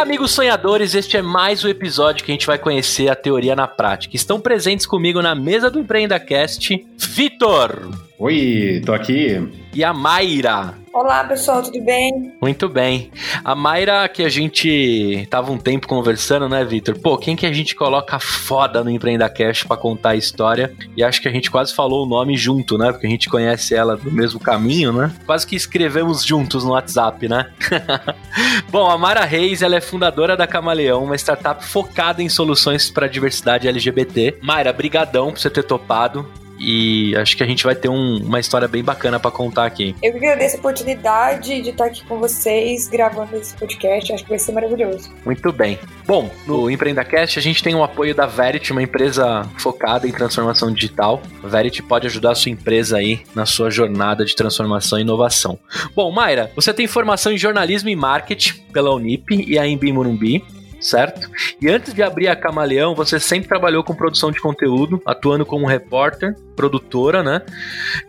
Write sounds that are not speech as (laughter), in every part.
Olá, amigos sonhadores. Este é mais um episódio que a gente vai conhecer a teoria na prática. Estão presentes comigo na mesa do Empreenda Cast, Vitor. Oi, tô aqui. E a Mayra. Olá, pessoal, tudo bem? Muito bem. A Mayra, que a gente tava um tempo conversando, né, Vitor? Pô, quem que a gente coloca foda no Empreenda Cash pra contar a história? E acho que a gente quase falou o nome junto, né? Porque a gente conhece ela do mesmo caminho, né? Quase que escrevemos juntos no WhatsApp, né? (laughs) Bom, a Mara Reis, ela é fundadora da Camaleão, uma startup focada em soluções para diversidade LGBT. Mayra, brigadão por você ter topado e acho que a gente vai ter um, uma história bem bacana para contar aqui. Eu agradeço a oportunidade de estar aqui com vocês gravando esse podcast, acho que vai ser maravilhoso. Muito bem. Bom, no EmpreendaCast a gente tem o apoio da Verity, uma empresa focada em transformação digital. A Verity pode ajudar a sua empresa aí na sua jornada de transformação e inovação. Bom, Mayra, você tem formação em jornalismo e marketing pela Unip e a Embi Morumbi certo? E antes de abrir a Camaleão, você sempre trabalhou com produção de conteúdo, atuando como repórter, produtora, né?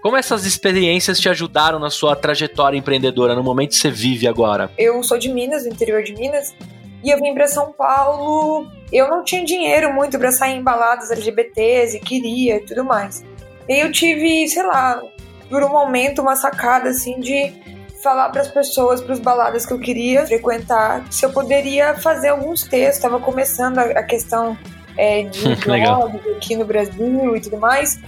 Como essas experiências te ajudaram na sua trajetória empreendedora, no momento que você vive agora? Eu sou de Minas, do interior de Minas, e eu vim para São Paulo. Eu não tinha dinheiro muito para sair em baladas LGBTs e queria e tudo mais. E eu tive, sei lá, por um momento uma sacada assim de falar para as pessoas, para os baladas que eu queria frequentar, se eu poderia fazer alguns textos. Estava começando a, questão é, de (laughs) blogs aqui no Brasil e tudo mais.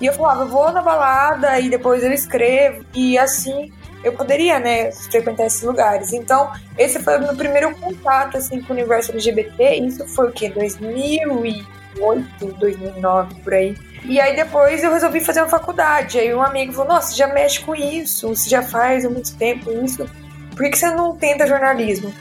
E eu falava, eu vou na balada e depois eu escrevo. E assim eu poderia, né, frequentar esses lugares. Então, esse foi o meu primeiro contato, assim, com o universo LGBT. Isso foi o quê? 2008, 2009, por aí. E aí depois eu resolvi fazer uma faculdade. Aí um amigo falou: Nossa, você já mexe com isso, você já faz há muito tempo isso, por que você não tenta jornalismo?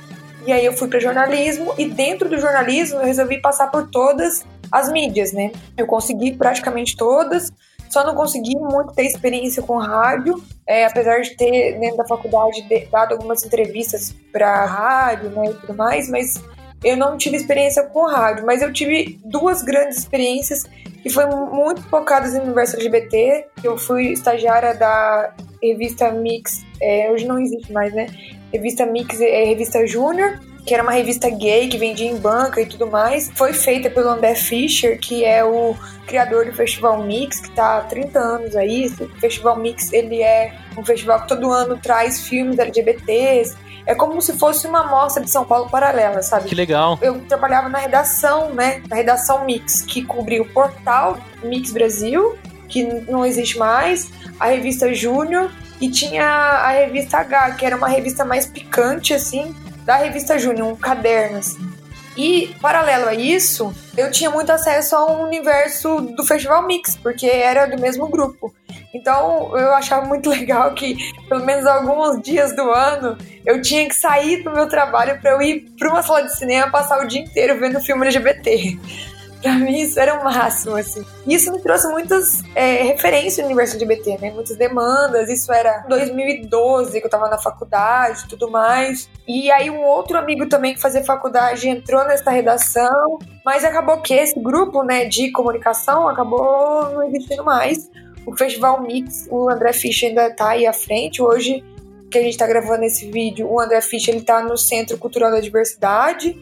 E aí eu fui para jornalismo e dentro do jornalismo eu resolvi passar por todas as mídias, né? Eu consegui praticamente todas, só não consegui muito ter experiência com rádio, é, apesar de ter dentro da faculdade dado algumas entrevistas para rádio, né, e tudo mais, mas eu não tive experiência com rádio, mas eu tive duas grandes experiências que foram muito focadas no universo LGBT. Eu fui estagiária da revista Mix, é, hoje não existe mais, né? Revista Mix é revista Júnior, que era uma revista gay que vendia em banca e tudo mais. Foi feita pelo André Fischer, que é o criador do Festival Mix, que está há 30 anos aí. O Festival Mix, ele é um festival que todo ano traz filmes LGBTs, é como se fosse uma amostra de São Paulo paralela, sabe? Que legal. Eu trabalhava na redação, né? Na redação Mix, que cobria o portal Mix Brasil, que não existe mais, a revista Júnior e tinha a revista H, que era uma revista mais picante, assim, da revista Júnior, um caderno, assim. E, paralelo a isso, eu tinha muito acesso ao universo do Festival Mix, porque era do mesmo grupo. Então, eu achava muito (laughs) legal que, pelo menos alguns dias do ano, eu tinha que sair do meu trabalho para eu ir para uma sala de cinema passar o dia inteiro vendo filme LGBT. (laughs) Pra mim isso era o máximo, assim. Isso me trouxe muitas é, referências no universo LGBT, né? Muitas demandas. Isso era 2012, que eu tava na faculdade e tudo mais. E aí um outro amigo também que fazia faculdade entrou nessa redação, mas acabou que esse grupo, né, de comunicação acabou não existindo mais. O Festival Mix, o André Fischer ainda tá aí à frente. Hoje que a gente tá gravando esse vídeo, o André Fischer ele tá no Centro Cultural da Diversidade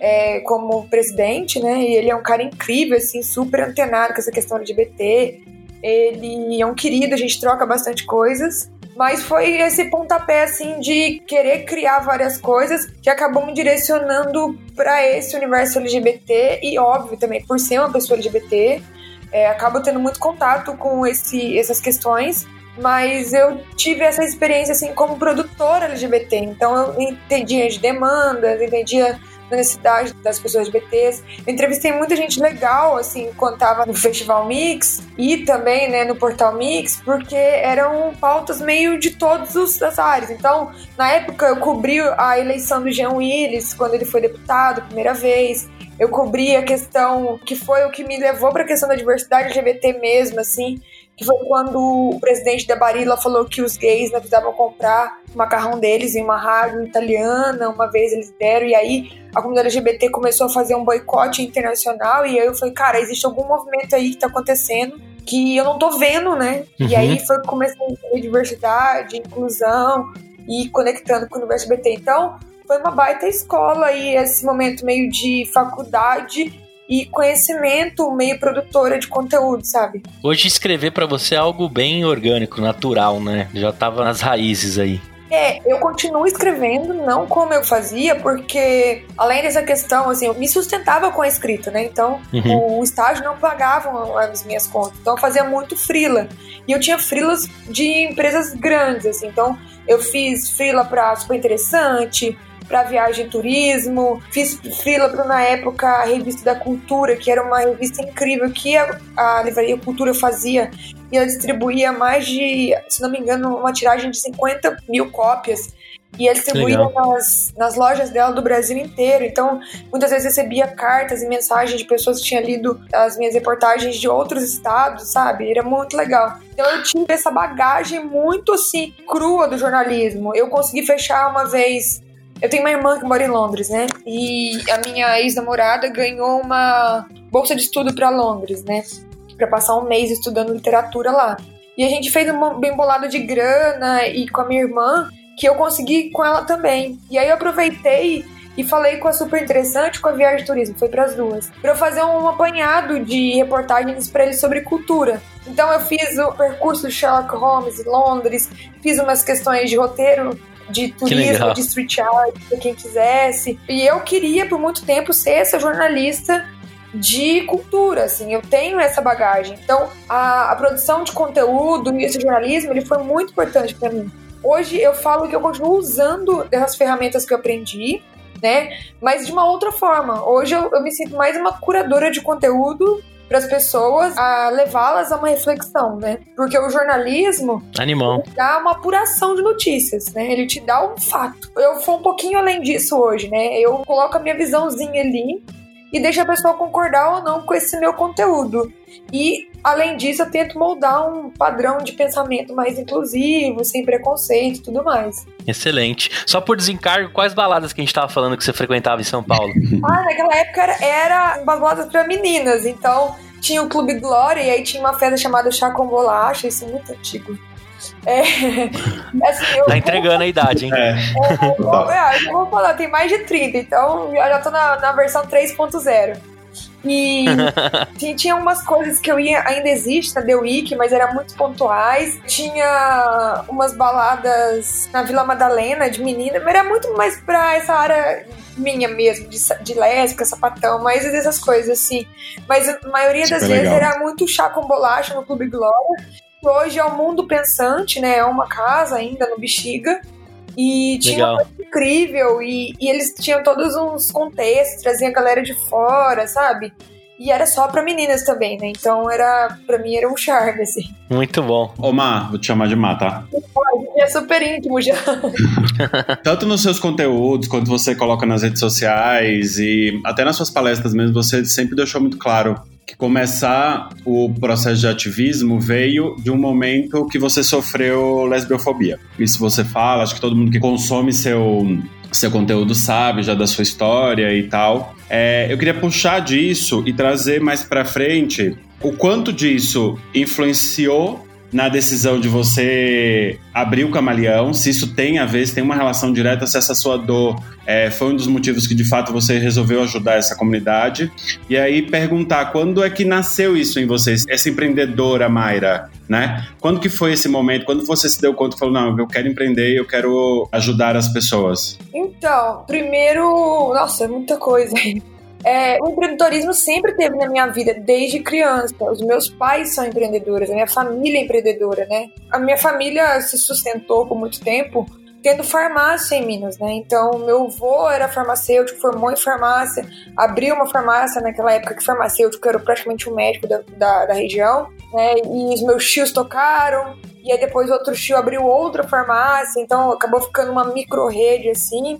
é, como presidente, né? E ele é um cara incrível, assim, super antenado com essa questão LGBT. Ele é um querido, a gente troca bastante coisas. Mas foi esse pontapé, assim, de querer criar várias coisas que acabou me direcionando para esse universo LGBT e, óbvio, também por ser uma pessoa LGBT, é, acabo tendo muito contato com esse, essas questões mas eu tive essa experiência assim como produtora LGBT, então eu entendia de demandas, entendia na necessidade das pessoas LGBTs. Eu entrevistei muita gente legal, assim, quando no Festival Mix e também, né, no Portal Mix, porque eram pautas meio de todas as áreas. Então, na época, eu cobri a eleição do Jean Willis, quando ele foi deputado, primeira vez eu cobri a questão que foi o que me levou para a questão da diversidade LGBT mesmo, assim, que foi quando o presidente da Barilla falou que os gays não precisavam comprar o macarrão deles em uma rádio italiana, uma vez eles deram, e aí a comunidade LGBT começou a fazer um boicote internacional, e aí eu falei, cara, existe algum movimento aí que tá acontecendo que eu não tô vendo, né? Uhum. E aí foi começando a diversidade, inclusão e conectando com o universo LGBT. Então, foi uma baita escola e esse momento meio de faculdade e conhecimento meio produtora de conteúdo, sabe? Hoje escrever para você é algo bem orgânico, natural, né? Já tava nas raízes aí. É, eu continuo escrevendo, não como eu fazia, porque além dessa questão, assim, eu me sustentava com a escrita, né? Então, uhum. o estágio não pagava as minhas contas. Então, eu fazia muito frila. E eu tinha frilas de empresas grandes, assim. Então, eu fiz frila pra Super Interessante, para viagem e turismo. Fiz frila para, na época, a Revista da Cultura, que era uma revista incrível que a, a Livraria Cultura fazia. E ela distribuía mais de, se não me engano, uma tiragem de 50 mil cópias e ela distribuía nas, nas lojas dela do Brasil inteiro. Então, muitas vezes recebia cartas e mensagens de pessoas que tinham lido as minhas reportagens de outros estados, sabe? Era muito legal. Então, eu tive essa bagagem muito assim, crua do jornalismo. Eu consegui fechar uma vez eu tenho uma irmã que mora em Londres, né? E a minha ex-namorada ganhou uma bolsa de estudo para Londres, né? Para passar um mês estudando literatura lá. E a gente fez um bem bolado de grana e com a minha irmã, que eu consegui com ela também. E aí eu aproveitei e falei com a Super Interessante com a Viagem de Turismo, foi para as duas, para eu fazer um apanhado de reportagens para eles sobre cultura. Então eu fiz o percurso Sherlock Holmes em Londres, fiz umas questões de roteiro de turismo, de street art, para quem quisesse. E eu queria por muito tempo ser essa jornalista de cultura, assim, eu tenho essa bagagem. Então, a, a produção de conteúdo e esse jornalismo, ele foi muito importante para mim. Hoje eu falo que eu continuo usando essas ferramentas que eu aprendi, né? Mas de uma outra forma. Hoje eu, eu me sinto mais uma curadora de conteúdo para as pessoas a levá-las a uma reflexão, né? Porque o jornalismo Animal. dá uma apuração de notícias, né? Ele te dá um fato. Eu vou um pouquinho além disso hoje, né? Eu coloco a minha visãozinha ali e deixo a pessoa concordar ou não com esse meu conteúdo. E, além disso, eu tento moldar um padrão de pensamento mais inclusivo, sem preconceito e tudo mais. Excelente. Só por desencargo, quais baladas que a gente tava falando que você frequentava em São Paulo? (laughs) ah, naquela época era, era baladas para meninas, então tinha o Clube Glória e aí tinha uma festa chamada Chá com Bolacha, isso é muito antigo. É, (laughs) assim, tá entregando vou, a idade, hein? É. É, eu, vou, eu vou falar, tem mais de 30, então eu já tô na, na versão 3.0. E (laughs) tinha umas coisas que eu ia, ainda existe na The Week, mas eram muito pontuais. Tinha umas baladas na Vila Madalena de menina, mas era muito mais pra essa área minha mesmo, de, de lésbica, sapatão, mais essas coisas assim. Mas a maioria Super das legal. vezes era muito chá com bolacha no Clube Glória. Hoje é o Mundo Pensante, né? É uma casa ainda no Bexiga. E tinha Legal. uma coisa incrível, e, e eles tinham todos uns contextos, traziam a galera de fora, sabe? E era só pra meninas também, né? Então era, pra mim era um charme, assim. Muito bom. Ô, Mar, vou te chamar de Mar, tá? É super íntimo já. (laughs) Tanto nos seus conteúdos, quanto você coloca nas redes sociais e até nas suas palestras mesmo, você sempre deixou muito claro que começar o processo de ativismo veio de um momento que você sofreu lesbiofobia. Isso você fala, acho que todo mundo que consome seu seu conteúdo sabe já da sua história e tal. É, eu queria puxar disso e trazer mais para frente o quanto disso influenciou na decisão de você abrir o camaleão, se isso tem a ver, se tem uma relação direta, se essa sua dor é, foi um dos motivos que de fato você resolveu ajudar essa comunidade. E aí perguntar quando é que nasceu isso em você, essa empreendedora Mayra, né? Quando que foi esse momento? Quando você se deu conta e falou, não, eu quero empreender, eu quero ajudar as pessoas? Então, primeiro, nossa, é muita coisa. É, o empreendedorismo sempre teve na minha vida, desde criança. Os meus pais são empreendedores, a minha família é empreendedora, né? A minha família se sustentou por muito tempo tendo farmácia em Minas, né? Então, meu avô era farmacêutico, formou em farmácia, abriu uma farmácia naquela época que farmacêutico era praticamente um médico da, da, da região, né? E os meus tios tocaram, e aí depois outro tio abriu outra farmácia, então acabou ficando uma micro-rede assim.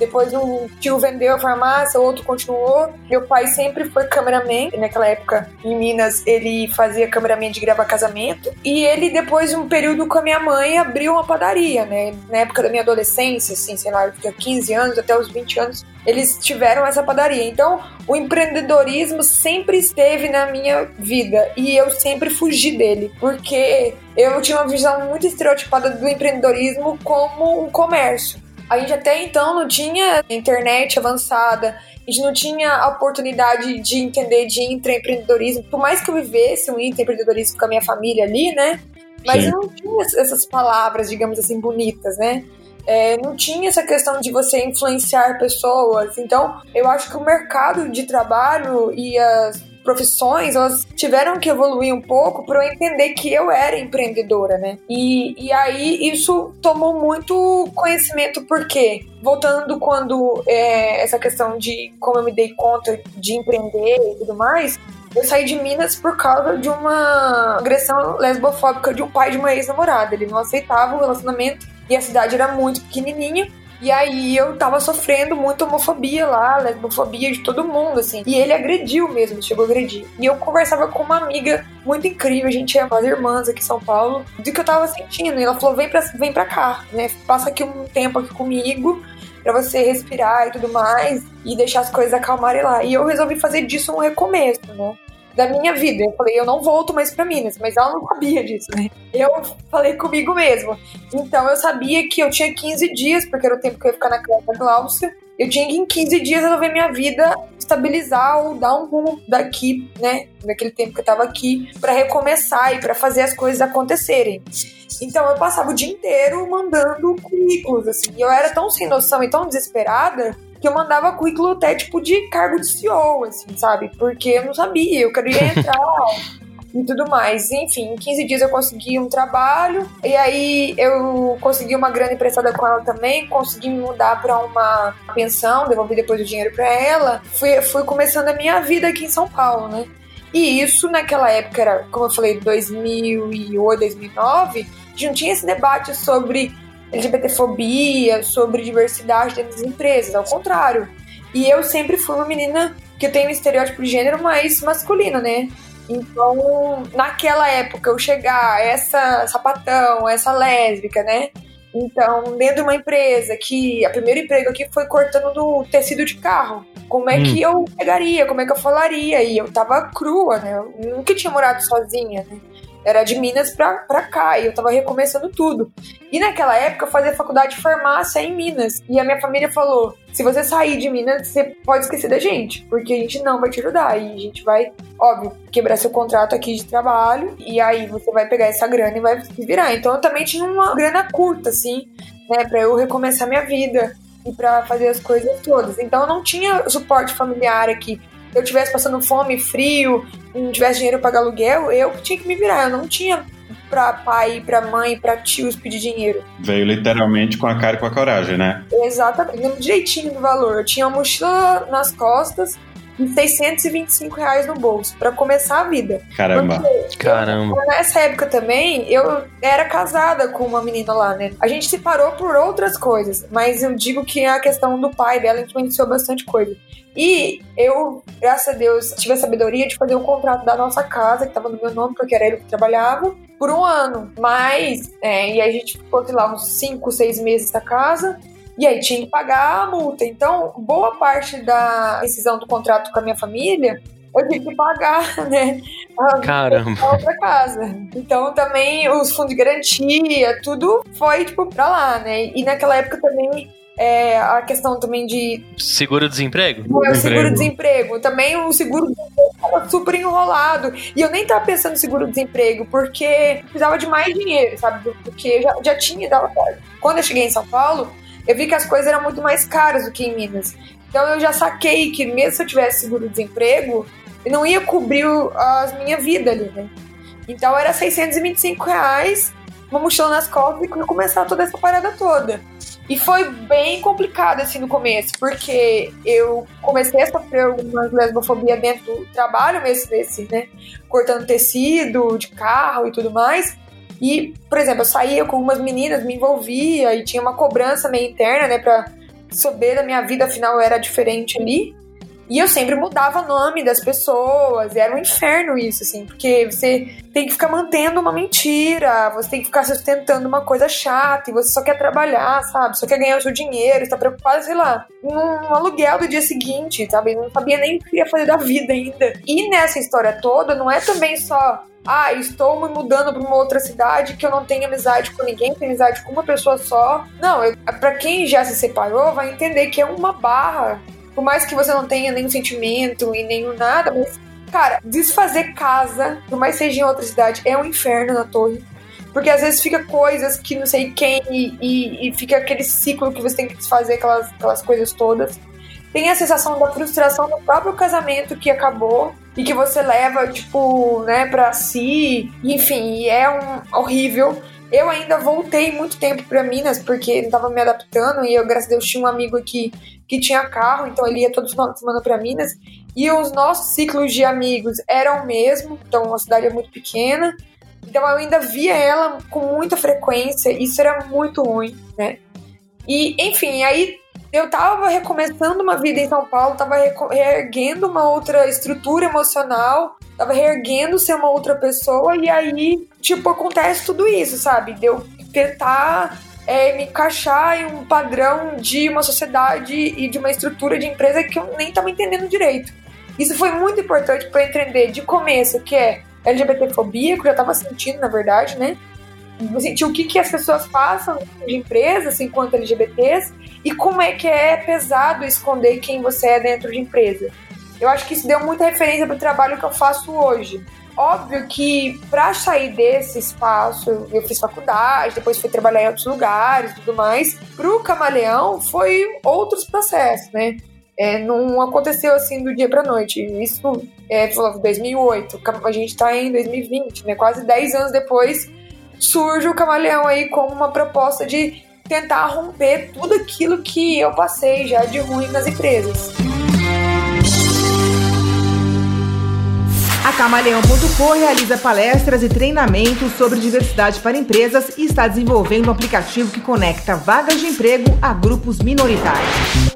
Depois um tio vendeu a farmácia, outro continuou. Meu pai sempre foi cameraman. Naquela época, em Minas, ele fazia cameraman de gravar casamento. E ele, depois de um período com a minha mãe, abriu uma padaria, né? Na época da minha adolescência, assim, sei lá, eu tinha 15 anos até os 20 anos, eles tiveram essa padaria. Então, o empreendedorismo sempre esteve na minha vida e eu sempre fugi dele, porque eu tinha uma visão muito estereotipada do empreendedorismo como um comércio. A gente até então não tinha internet avançada, a gente não tinha a oportunidade de entender de intraempreendedorismo. Por mais que eu vivesse um intraempreendedorismo com a minha família ali, né? Mas Sim. não tinha essas palavras, digamos assim, bonitas, né? É, não tinha essa questão de você influenciar pessoas. Então, eu acho que o mercado de trabalho e as profissões, elas tiveram que evoluir um pouco para eu entender que eu era empreendedora, né? E, e aí isso tomou muito conhecimento, porque voltando quando é, essa questão de como eu me dei conta de empreender e tudo mais, eu saí de Minas por causa de uma agressão lesbofóbica de um pai de uma ex-namorada. Ele não aceitava o relacionamento e a cidade era muito pequenininha. E aí eu tava sofrendo muita homofobia lá, lesbofobia de todo mundo, assim. E ele agrediu mesmo, chegou a agredir. E eu conversava com uma amiga muito incrível, a gente é umas irmãs aqui em São Paulo, do que eu tava sentindo. E ela falou: vem pra, vem pra cá, né? Passa aqui um tempo aqui comigo para você respirar e tudo mais e deixar as coisas acalmarem lá. E eu resolvi fazer disso um recomeço, né? Da minha vida. Eu falei, eu não volto mais para Minas, mas ela não sabia disso, né? Eu falei comigo mesmo. Então eu sabia que eu tinha 15 dias, porque era o tempo que eu ia ficar na casa da Glaucia. Eu tinha que em 15 dias resolver minha vida, estabilizar ou dar um rumo daqui, né? Daquele tempo que eu tava aqui, para recomeçar e para fazer as coisas acontecerem. Então eu passava o dia inteiro mandando currículos, assim. E eu era tão sem noção e tão desesperada que eu mandava currículo até tipo de cargo de CEO, assim, sabe? Porque eu não sabia, eu queria entrar (laughs) e tudo mais. Enfim, em 15 dias eu consegui um trabalho e aí eu consegui uma grana emprestada com ela também, consegui me mudar para uma pensão, devolvi depois o dinheiro para ela. Fui, fui começando a minha vida aqui em São Paulo, né? E isso naquela época era, como eu falei, 2008, 2009, a gente não tinha esse debate sobre LGBTfobia, sobre diversidade dentro das empresas, ao contrário. E eu sempre fui uma menina que tenho um estereótipo de gênero mais masculino, né? Então, naquela época, eu chegar, essa sapatão, essa lésbica, né? Então, dentro de uma empresa que a primeiro emprego aqui foi cortando do tecido de carro. Como é hum. que eu pegaria? Como é que eu falaria? E eu tava crua, né? Eu nunca tinha morado sozinha, né? Era de Minas pra, pra cá e eu tava recomeçando tudo. E naquela época eu fazia faculdade de farmácia em Minas. E a minha família falou: se você sair de Minas, você pode esquecer da gente, porque a gente não vai te ajudar. E a gente vai, óbvio, quebrar seu contrato aqui de trabalho. E aí você vai pegar essa grana e vai se virar. Então eu também tinha uma grana curta, assim, né, pra eu recomeçar minha vida e para fazer as coisas todas. Então eu não tinha suporte familiar aqui eu tivesse passando fome, frio, não tivesse dinheiro para pagar aluguel, eu tinha que me virar. Eu não tinha para pai, para mãe, para tios pedir dinheiro. Veio literalmente com a cara e com a coragem, né? Exatamente, lembro direitinho do valor. Eu tinha uma mochila nas costas e 625 reais no bolso para começar a vida. Caramba. Porque Caramba. Eu, nessa época também, eu era casada com uma menina lá, né? A gente se parou por outras coisas, mas eu digo que a questão do pai dela influenciou bastante coisa. E eu, graças a Deus, tive a sabedoria de fazer um contrato da nossa casa, que estava no meu nome, porque era ele que trabalhava, por um ano. Mas, é, e aí a gente ficou, sei lá, uns 5, 6 meses na casa. E aí tinha que pagar a multa. Então, boa parte da decisão do contrato com a minha família eu tive que pagar, (laughs) né? Caramba. outra casa. Então também os fundos de garantia, tudo foi, tipo, pra lá, né? E naquela época também é, a questão também de. Seguro-desemprego? É, o seguro-desemprego. Também o seguro-desemprego estava super enrolado. E eu nem tava pensando em seguro-desemprego, porque precisava de mais dinheiro, sabe? Porque já, já tinha dado Quando eu cheguei em São Paulo, eu vi que as coisas eram muito mais caras do que em Minas. Então eu já saquei que mesmo se eu tivesse seguro-desemprego, eu não ia cobrir a minha vida ali, né? Então era 625 reais uma mochila nas costas e começar toda essa parada toda. E foi bem complicado, assim, no começo, porque eu comecei a sofrer algumas lesbofobia dentro do trabalho mesmo desse, né? Cortando tecido de carro e tudo mais. E, por exemplo, eu saía com umas meninas, me envolvia e tinha uma cobrança meio interna, né, pra saber da minha vida, afinal eu era diferente ali. E eu sempre mudava o nome das pessoas, era um inferno isso, assim, porque você tem que ficar mantendo uma mentira, você tem que ficar sustentando uma coisa chata, e você só quer trabalhar, sabe? Só quer ganhar o seu dinheiro, está preocupado, sei lá, num aluguel do dia seguinte, sabe? Não sabia nem o que ia fazer da vida ainda. E nessa história toda, não é também só ah, estou me mudando para uma outra cidade que eu não tenho amizade com ninguém, tenho amizade com uma pessoa só. Não, para quem já se separou, vai entender que é uma barra por mais que você não tenha nenhum sentimento e nenhum nada, mas, cara, desfazer casa, por mais seja em outra cidade, é um inferno na torre. Porque às vezes fica coisas que não sei quem e, e, e fica aquele ciclo que você tem que desfazer aquelas, aquelas coisas todas. Tem a sensação da frustração do próprio casamento que acabou e que você leva, tipo, né, pra si. Enfim, é um horrível. Eu ainda voltei muito tempo para Minas porque não tava me adaptando e eu, graças a Deus, tinha um amigo aqui que tinha carro, então ele ia todo final de semana para Minas. E os nossos ciclos de amigos eram o mesmo, então a cidade é muito pequena. Então eu ainda via ela com muita frequência, isso era muito ruim, né? E, enfim, aí eu tava recomeçando uma vida em São Paulo, tava reerguendo uma outra estrutura emocional, tava reerguendo ser uma outra pessoa, e aí, tipo, acontece tudo isso, sabe? De eu tentar é, me encaixar em um padrão de uma sociedade e de uma estrutura de empresa que eu nem tava entendendo direito. Isso foi muito importante para entender de começo que é LGBTfobia, que eu já tava sentindo, na verdade, né? sentir o que, que as pessoas passam de empresas enquanto LGBTs e como é que é pesado esconder quem você é dentro de empresa. Eu acho que isso deu muita referência para o trabalho que eu faço hoje. Óbvio que para sair desse espaço, eu fiz faculdade, depois fui trabalhar em outros lugares e tudo mais. Para o Camaleão foi outros processos, né? É, não aconteceu assim do dia para noite. Isso é, 2008, a gente está em 2020, né? Quase 10 anos depois surge o Camaleão aí como uma proposta de tentar romper tudo aquilo que eu passei já de ruim nas empresas. A Camaleão.com realiza palestras e treinamentos sobre diversidade para empresas e está desenvolvendo um aplicativo que conecta vagas de emprego a grupos minoritários.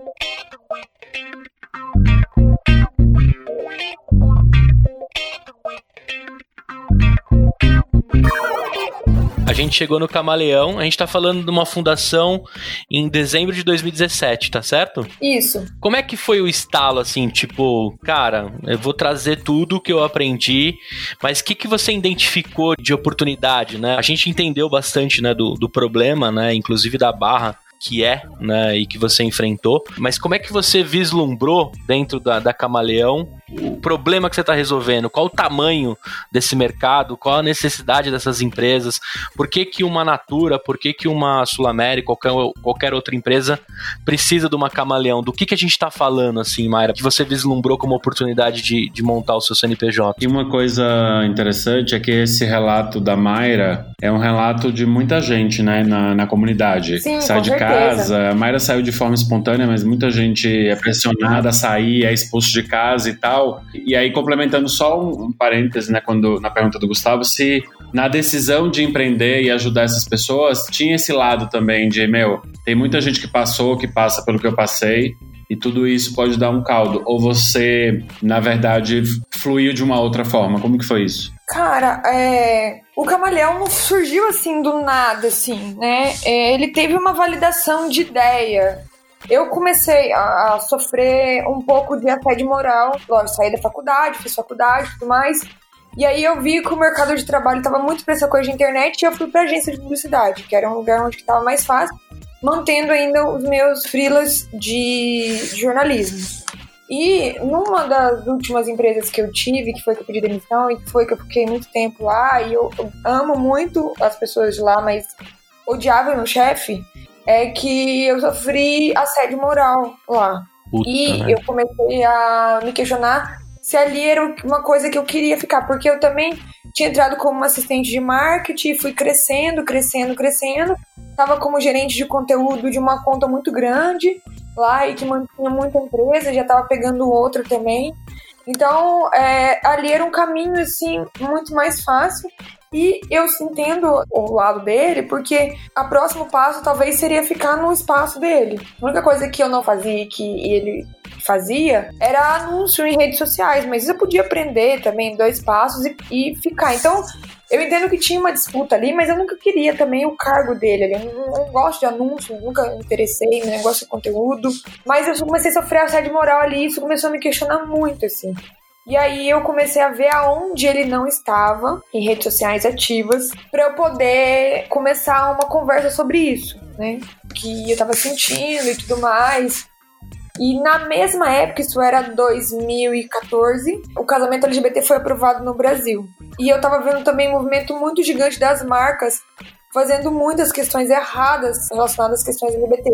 A gente chegou no Camaleão, a gente tá falando de uma fundação em dezembro de 2017, tá certo? Isso. Como é que foi o estalo, assim, tipo, cara, eu vou trazer tudo que eu aprendi, mas o que, que você identificou de oportunidade, né? A gente entendeu bastante, né, do, do problema, né, inclusive da barra que é, né, e que você enfrentou, mas como é que você vislumbrou dentro da, da Camaleão o problema que você está resolvendo, qual o tamanho desse mercado, qual a necessidade dessas empresas, por que, que uma Natura, por que, que uma Sul América, qualquer, qualquer outra empresa precisa de uma camaleão, do que, que a gente está falando, assim, Mayra, que você vislumbrou como oportunidade de, de montar o seu CNPJ? E uma coisa interessante é que esse relato da Mayra é um relato de muita gente, né, na, na comunidade. Sim, Sai de certeza. Casa, a Mayra saiu de forma espontânea, mas muita gente é pressionada a sair, é expulso de casa e tal, e aí, complementando só um, um parêntese, né, quando, na pergunta do Gustavo, se na decisão de empreender e ajudar essas pessoas, tinha esse lado também de, meu, tem muita gente que passou, que passa pelo que eu passei, e tudo isso pode dar um caldo. Ou você, na verdade, fluiu de uma outra forma? Como que foi isso? Cara, é... o camaleão não surgiu assim do nada, assim, né? É, ele teve uma validação de ideia eu comecei a, a, sofrer um pouco de assédio moral. Lógico, saí da faculdade, fiz faculdade e tudo mais. E aí eu vi que o mercado de trabalho estava muito para essa coisa de internet e eu fui para agência de publicidade, que era um lugar onde estava mais fácil, mantendo ainda os meus freelas de, de jornalismo. E numa das últimas empresas que eu tive, que foi que eu pedi demissão e que foi que eu fiquei muito tempo lá, e eu, eu amo muito as pessoas de lá, mas odiava meu chefe, é que eu sofri assédio moral lá. Puta, e né? eu comecei a me questionar se ali era uma coisa que eu queria ficar, porque eu também tinha entrado como assistente de marketing, fui crescendo, crescendo, crescendo. Tava como gerente de conteúdo de uma conta muito grande lá e que mantinha muita empresa, já tava pegando outra também. Então, é, ali era um caminho, assim, muito mais fácil. E eu entendo o lado dele, porque a próximo passo talvez seria ficar no espaço dele. A única coisa que eu não fazia e que ele fazia era anúncio em redes sociais, mas eu podia aprender também dois passos e, e ficar. Então, eu entendo que tinha uma disputa ali, mas eu nunca queria também o cargo dele. Eu não, não gosto de anúncio, nunca me interessei no negócio de conteúdo. Mas eu comecei a sofrer assédio moral ali e isso começou a me questionar muito, assim. E aí eu comecei a ver aonde ele não estava em redes sociais ativas para eu poder começar uma conversa sobre isso, né? Que eu tava sentindo e tudo mais. E na mesma época, isso era 2014, o casamento LGBT foi aprovado no Brasil. E eu tava vendo também um movimento muito gigante das marcas fazendo muitas questões erradas relacionadas às questões LGBT.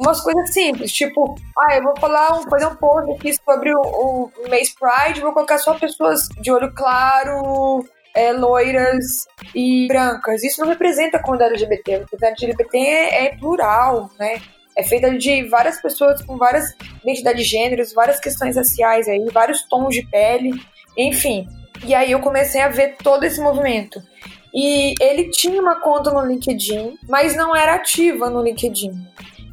Umas coisas simples, tipo, ah, eu vou falar, um, fazer um post aqui sobre o, o mês Pride, vou colocar só pessoas de olho claro, é, loiras e brancas. Isso não representa a comunidade LGBT. A comunidade LGBT é, é plural, né? É feita de várias pessoas com várias identidades de gêneros, várias questões raciais aí, vários tons de pele, enfim. E aí eu comecei a ver todo esse movimento. E ele tinha uma conta no LinkedIn, mas não era ativa no LinkedIn.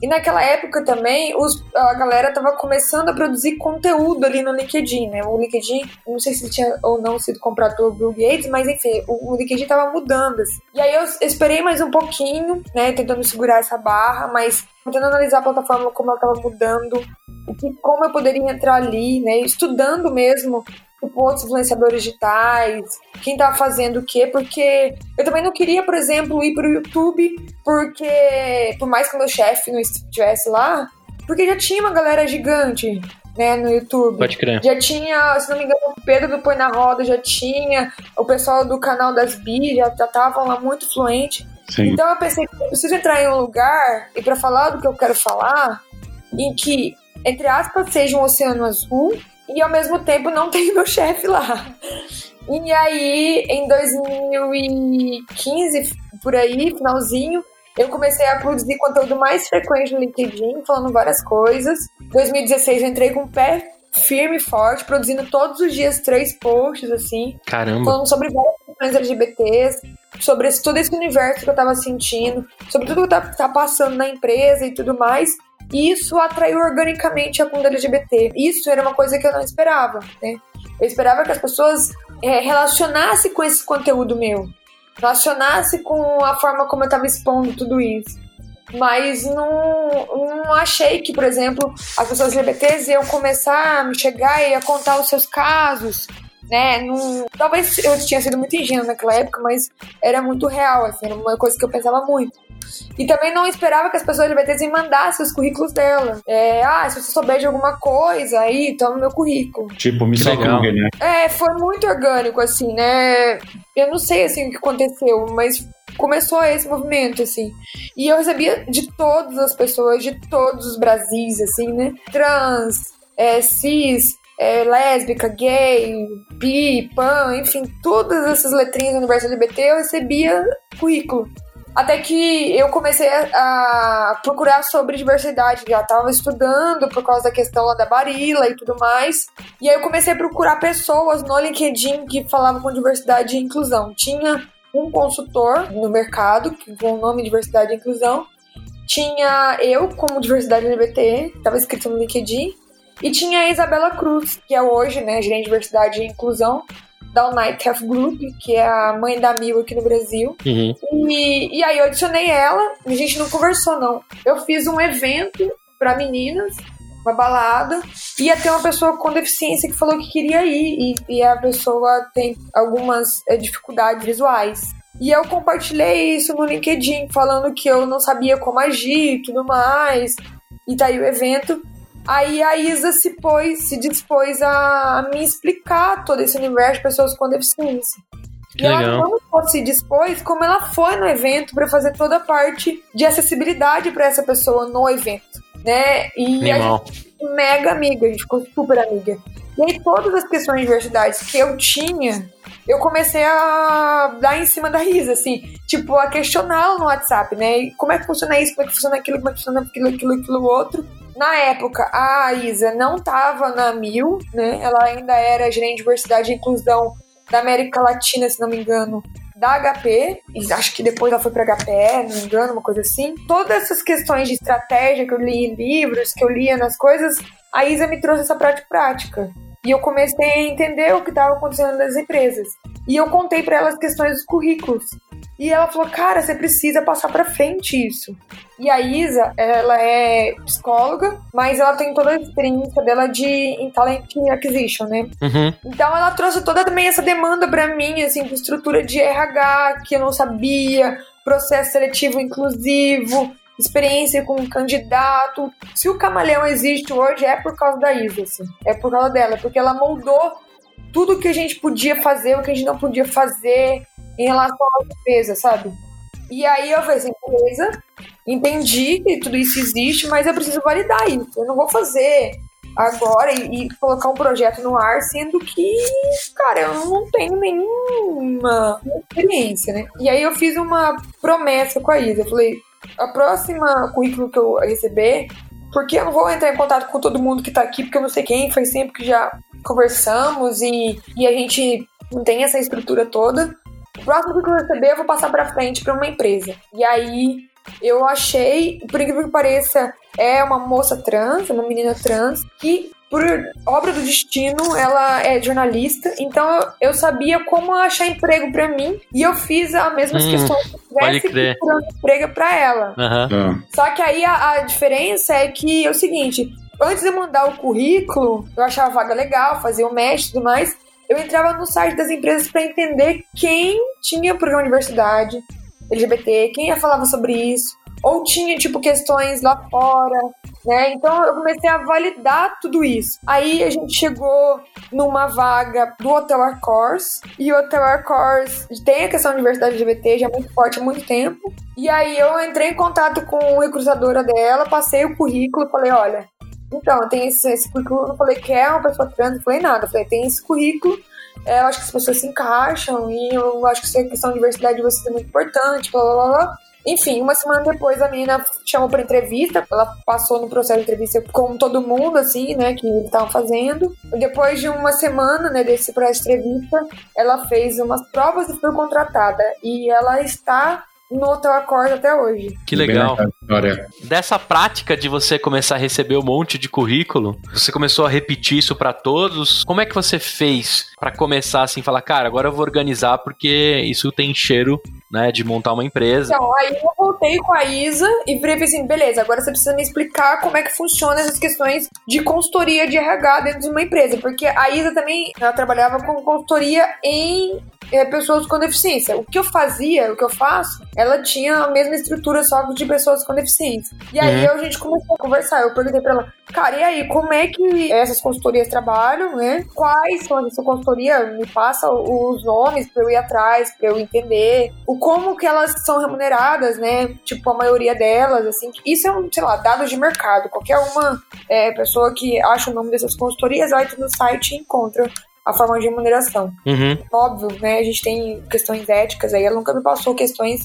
E naquela época também, os, a galera estava começando a produzir conteúdo ali no LinkedIn, né? O LinkedIn, não sei se tinha ou não sido comprado pelo Bill Gates, mas enfim, o, o LinkedIn estava mudando. Assim. E aí eu esperei mais um pouquinho, né? Tentando segurar essa barra, mas tentando analisar a plataforma como ela estava mudando, o que, como eu poderia entrar ali, né? Estudando mesmo tipo, outros influenciadores digitais, quem tá fazendo o quê, porque eu também não queria, por exemplo, ir pro YouTube, porque, por mais que o meu chefe não estivesse lá, porque já tinha uma galera gigante, né, no YouTube. Pode crer. Já tinha, se não me engano, o Pedro do Põe na Roda já tinha, o pessoal do canal das Bi já estavam lá muito fluente. Sim. Então eu pensei que eu preciso entrar em um lugar e para falar do que eu quero falar, em que, entre aspas, seja um oceano azul, e ao mesmo tempo não tem meu chefe lá. E aí, em 2015, por aí, finalzinho, eu comecei a produzir conteúdo mais frequente no LinkedIn, falando várias coisas. 2016 eu entrei com o pé firme e forte, produzindo todos os dias três posts, assim. Caramba. Falando sobre várias questões LGBTs, sobre esse, todo esse universo que eu tava sentindo, sobre tudo que tá, tá passando na empresa e tudo mais. E isso atraiu organicamente a comunidade LGBT. Isso era uma coisa que eu não esperava, né? Eu esperava que as pessoas é, relacionassem com esse conteúdo meu, relacionassem com a forma como eu estava expondo tudo isso. Mas não, não achei que, por exemplo, as pessoas LGBTs iam começar a me chegar e a contar os seus casos, né? Não, talvez eu tinha sido muito ingênua naquela época, mas era muito real, assim, era uma coisa que eu pensava muito. E também não esperava que as pessoas LGBTs mandassem os currículos dela. É, ah, se você souber de alguma coisa, aí toma meu currículo. Tipo, me né? É, foi muito orgânico, assim, né? Eu não sei, assim, o que aconteceu, mas começou esse movimento, assim. E eu recebia de todas as pessoas, de todos os Brasis, assim, né? Trans, é, cis, é, lésbica, gay, bi, pan, enfim, todas essas letrinhas do universo LGBT eu recebia currículo. Até que eu comecei a, procurar sobre diversidade, já estava estudando por causa da questão lá da barila e tudo mais. E aí eu comecei a procurar pessoas no LinkedIn que falavam com diversidade e inclusão. Tinha um consultor no mercado com o nome Diversidade e Inclusão. Tinha eu como diversidade LGBT, estava escrito no LinkedIn. E tinha a Isabela Cruz, que é hoje, né, gerente de diversidade e inclusão, da Unite Health Group, que é a mãe da Mil aqui no Brasil. Uhum. E, e aí eu adicionei ela, a gente não conversou, não. Eu fiz um evento para meninas, uma balada, ia ter uma pessoa com deficiência que falou que queria ir, e, e a pessoa tem algumas é, dificuldades visuais. E eu compartilhei isso no LinkedIn, falando que eu não sabia como agir e tudo mais. E tá aí o evento. Aí a Isa se pôs, se dispôs a me explicar todo esse universo de pessoas com deficiência. Que e legal. ela não só se dispôs, como ela foi no evento para fazer toda a parte de acessibilidade para essa pessoa no evento, né? E Animal. a gente mega amiga, a gente ficou super amiga. E aí todas as questões de diversidade que eu tinha, eu comecei a dar em cima da Isa, assim, tipo, a questioná-la no WhatsApp, né? E como é que funciona isso, como é que funciona aquilo, como é que funciona aquilo, aquilo, aquilo outro. Na época, a Isa não estava na Mil, né? Ela ainda era gerente de diversidade e inclusão da América Latina, se não me engano, da HP, e acho que depois ela foi para HPE, não me engano, uma coisa assim. Todas essas questões de estratégia que eu li em livros, que eu lia nas coisas, a Isa me trouxe essa prática prática. E eu comecei a entender o que estava acontecendo nas empresas. E eu contei para ela as questões dos currículos. E ela falou: "Cara, você precisa passar para frente isso". E a Isa, ela é psicóloga, mas ela tem toda a experiência dela de em talent acquisition, né? Uhum. Então ela trouxe toda também essa demanda para mim, assim, de estrutura de RH que eu não sabia, processo seletivo inclusivo, experiência com um candidato. Se o camaleão existe hoje é por causa da Isa, assim. É por causa dela, porque ela moldou tudo que a gente podia fazer, o que a gente não podia fazer em relação à empresa, sabe? E aí eu falei assim, beleza, entendi que tudo isso existe, mas eu preciso validar isso. Eu não vou fazer agora e, e, colocar um projeto no ar, sendo que, cara, eu não tenho nenhuma experiência, né? E aí eu fiz uma promessa com a Isa. Eu falei, a próxima currículo que eu receber, porque eu não vou entrar em contato com todo mundo que tá aqui, porque eu não sei quem, foi sempre que já conversamos e, e a gente não tem essa estrutura toda. O próximo que eu receber, eu vou passar para frente para uma empresa. E aí eu achei, por incrível que pareça, é uma moça trans, uma menina trans, que por obra do destino, ela é jornalista, então eu, sabia como achar emprego para mim e eu fiz a mesma hum, questão que tivesse procurando emprego para ela. Uhum. Só que aí a, a diferença é que é o seguinte, antes de mandar o currículo, eu achava a vaga legal, fazia o match e tudo mais, eu entrava no site das empresas para entender quem tinha programa universidade LGBT, quem falava sobre isso, ou tinha tipo questões lá fora, né? Então eu comecei a validar tudo isso. Aí a gente chegou numa vaga do Hotel Arcors, e o Hotel Arcors tem a questão da diversidade LGBT já é muito forte há muito tempo. E aí eu entrei em contato com a recrutadora dela, passei o currículo, falei, olha, então, tem esse, esse currículo, não falei que é uma pessoa trans, não falei nada, falei, tem esse currículo, é, eu acho que as pessoas se encaixam e eu acho que a questão de diversidade de vocês é muito importante, blá blá blá. Enfim, uma semana depois a menina chamou para entrevista, ela passou no processo de entrevista com todo mundo, assim, né, que estavam fazendo. Depois de uma semana, né, desse processo de entrevista, ela fez umas provas e foi contratada. E ela está no Hotel Accord até hoje. Que legal. Dessa prática de você começar a receber um monte de currículo, você começou a repetir isso para todos. Como é que você fez para começar assim, falar, cara, agora eu vou organizar porque isso tem cheiro né, de montar uma empresa. Então, aí eu voltei com a Isa e falei assim, beleza, agora você precisa me explicar como é que funciona essas questões de consultoria de RH dentro de uma empresa, porque a Isa também, ela trabalhava com consultoria em é, pessoas com deficiência. O que eu fazia, o que eu faço, ela tinha a mesma estrutura só de pessoas com deficiência. E aí uhum. a gente começou a conversar. Eu perguntei pra ela, cara, e aí, como é que essas consultorias trabalham, né? Quais são as consultoria? Me passa os nomes pra eu ir atrás, pra eu entender. O como que elas são remuneradas, né? Tipo, a maioria delas, assim. Isso é um, sei lá, dados de mercado. Qualquer uma é, pessoa que acha o nome dessas consultorias vai no site e encontra a forma de remuneração. Uhum. Óbvio, né? A gente tem questões éticas aí. Ela nunca me passou questões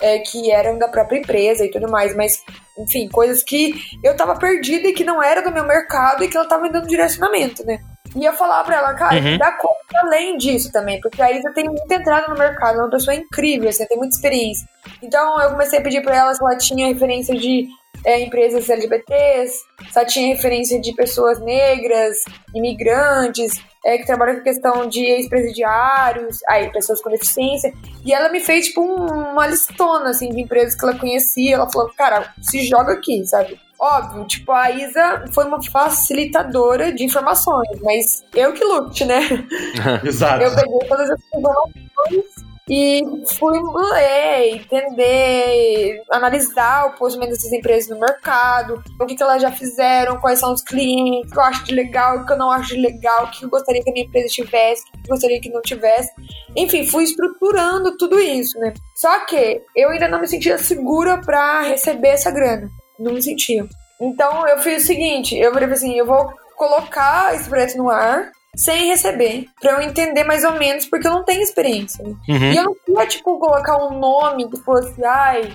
é, que eram da própria empresa e tudo mais, mas, enfim, coisas que eu tava perdida e que não era do meu mercado e que ela tava me dando direcionamento, né? E eu falava pra ela, cara, uhum. dá conta além disso também, porque a Isa tem muita entrada no mercado, é uma pessoa incrível, assim, tem muita experiência. Então eu comecei a pedir pra ela se ela tinha referência de é, empresas LGBTs, se ela tinha referência de pessoas negras, imigrantes, é, que trabalham com questão de ex-presidiários, aí, pessoas com deficiência. E ela me fez, tipo, um, uma listona, assim, de empresas que ela conhecia. Ela falou, cara, se joga aqui, sabe? Óbvio, tipo, a Isa foi uma facilitadora de informações, mas eu que lute, né? (laughs) (laughs) Exato. Eu peguei todas as informações e fui ler, entender, analisar o posicionamento dessas empresas no mercado, o que, que elas já fizeram, quais são os clientes, o que eu acho de legal, o que eu não acho de legal, o que eu gostaria que a minha empresa tivesse, o que eu gostaria que não tivesse. Enfim, fui estruturando tudo isso, né? Só que eu ainda não me sentia segura para receber essa grana não me sentia. Então eu fiz o seguinte, eu falei assim, eu vou colocar esse projeto no ar sem receber, pra eu entender mais ou menos, porque eu não tenho experiência. Né? Uhum. E eu não queria, tipo, colocar um nome que fosse, ai,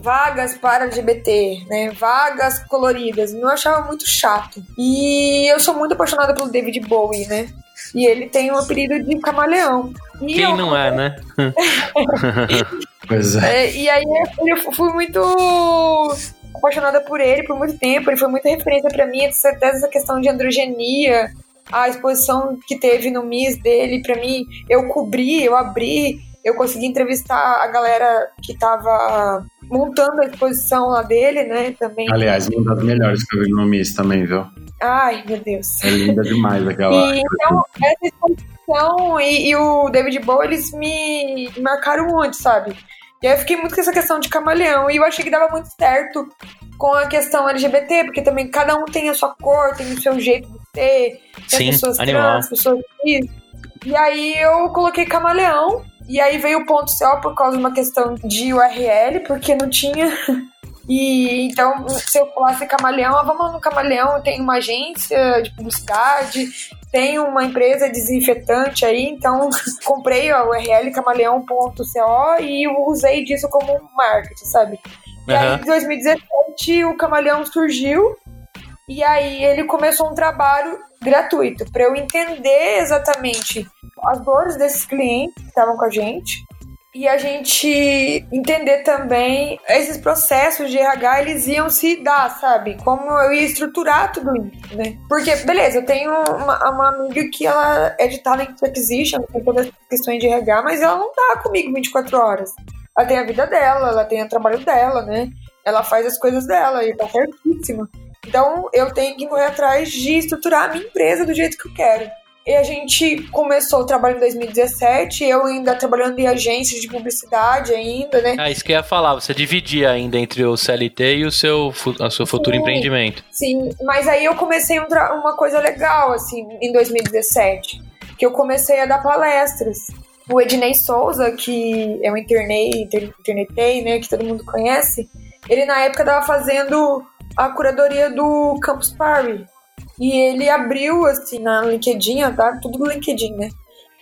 vagas para LGBT, né? Vagas coloridas. Eu achava muito chato. E eu sou muito apaixonada pelo David Bowie, né? E ele tem o apelido de camaleão. E Quem eu- não é, né? (laughs) Pois é. é, e aí eu fui muito apaixonada por ele por muito tempo. Ele foi muita referência pra mim, até essa questão de androgenia, a exposição que teve no Miss dele, pra mim, eu cobri, eu abri, eu consegui entrevistar a galera que tava montando a exposição lá dele, né? Também. Aliás, uma das melhores que eu vi no Miss também, viu? Ai, meu Deus. É linda demais aquela. E, então, essa exposição e, e o David Bowie, eles me marcaram muito, sabe? E aí eu fiquei muito com essa questão de camaleão. E eu achei que dava muito certo com a questão LGBT, porque também cada um tem a sua cor, tem o seu jeito de ser. Tem Sim, as pessoas animal. trans, pessoas cis. E aí eu coloquei camaleão. E aí veio o ponto CO por causa de uma questão de URL, porque não tinha. (laughs) E então, se eu falasse camaleão, ah, vamos no camaleão, tem uma agência de publicidade, tem uma empresa desinfetante aí, então (laughs) comprei a URL camaleão.co e usei disso como marketing, sabe? E aí, em 2017, o camaleão surgiu e aí ele começou um trabalho gratuito para eu entender exatamente as dores desses clientes que estavam com a gente e a gente entender também esses processos de RH eles iam se dar, sabe? Como eu ia estruturar tudo isso, né? Porque, beleza, eu tenho uma, uma amiga que ela é de talent acquisition, tem todas as questões de RH, mas ela não tá comigo 24 horas. Ela tem a vida dela, ela tem o trabalho dela, né? Ela faz as coisas dela e tá certíssima. Então eu tenho que correr atrás de estruturar a minha empresa do jeito que eu quero. E a gente começou o trabalho em 2017, eu ainda trabalhando em agências de publicidade ainda, né? Ah, isso que eu ia falar. Você dividia ainda entre o CLT e o seu, o seu futuro Sim. empreendimento. Sim, mas aí eu comecei um uma coisa legal, assim, em 2017, que eu comecei a dar palestras. O Ednei Souza, que é um internei, inter- internetei, né, que todo mundo conhece, ele na época tava fazendo a curadoria do Campus Party. E ele abriu, assim, na LinkedIn, tá? Tudo no LinkedIn, né?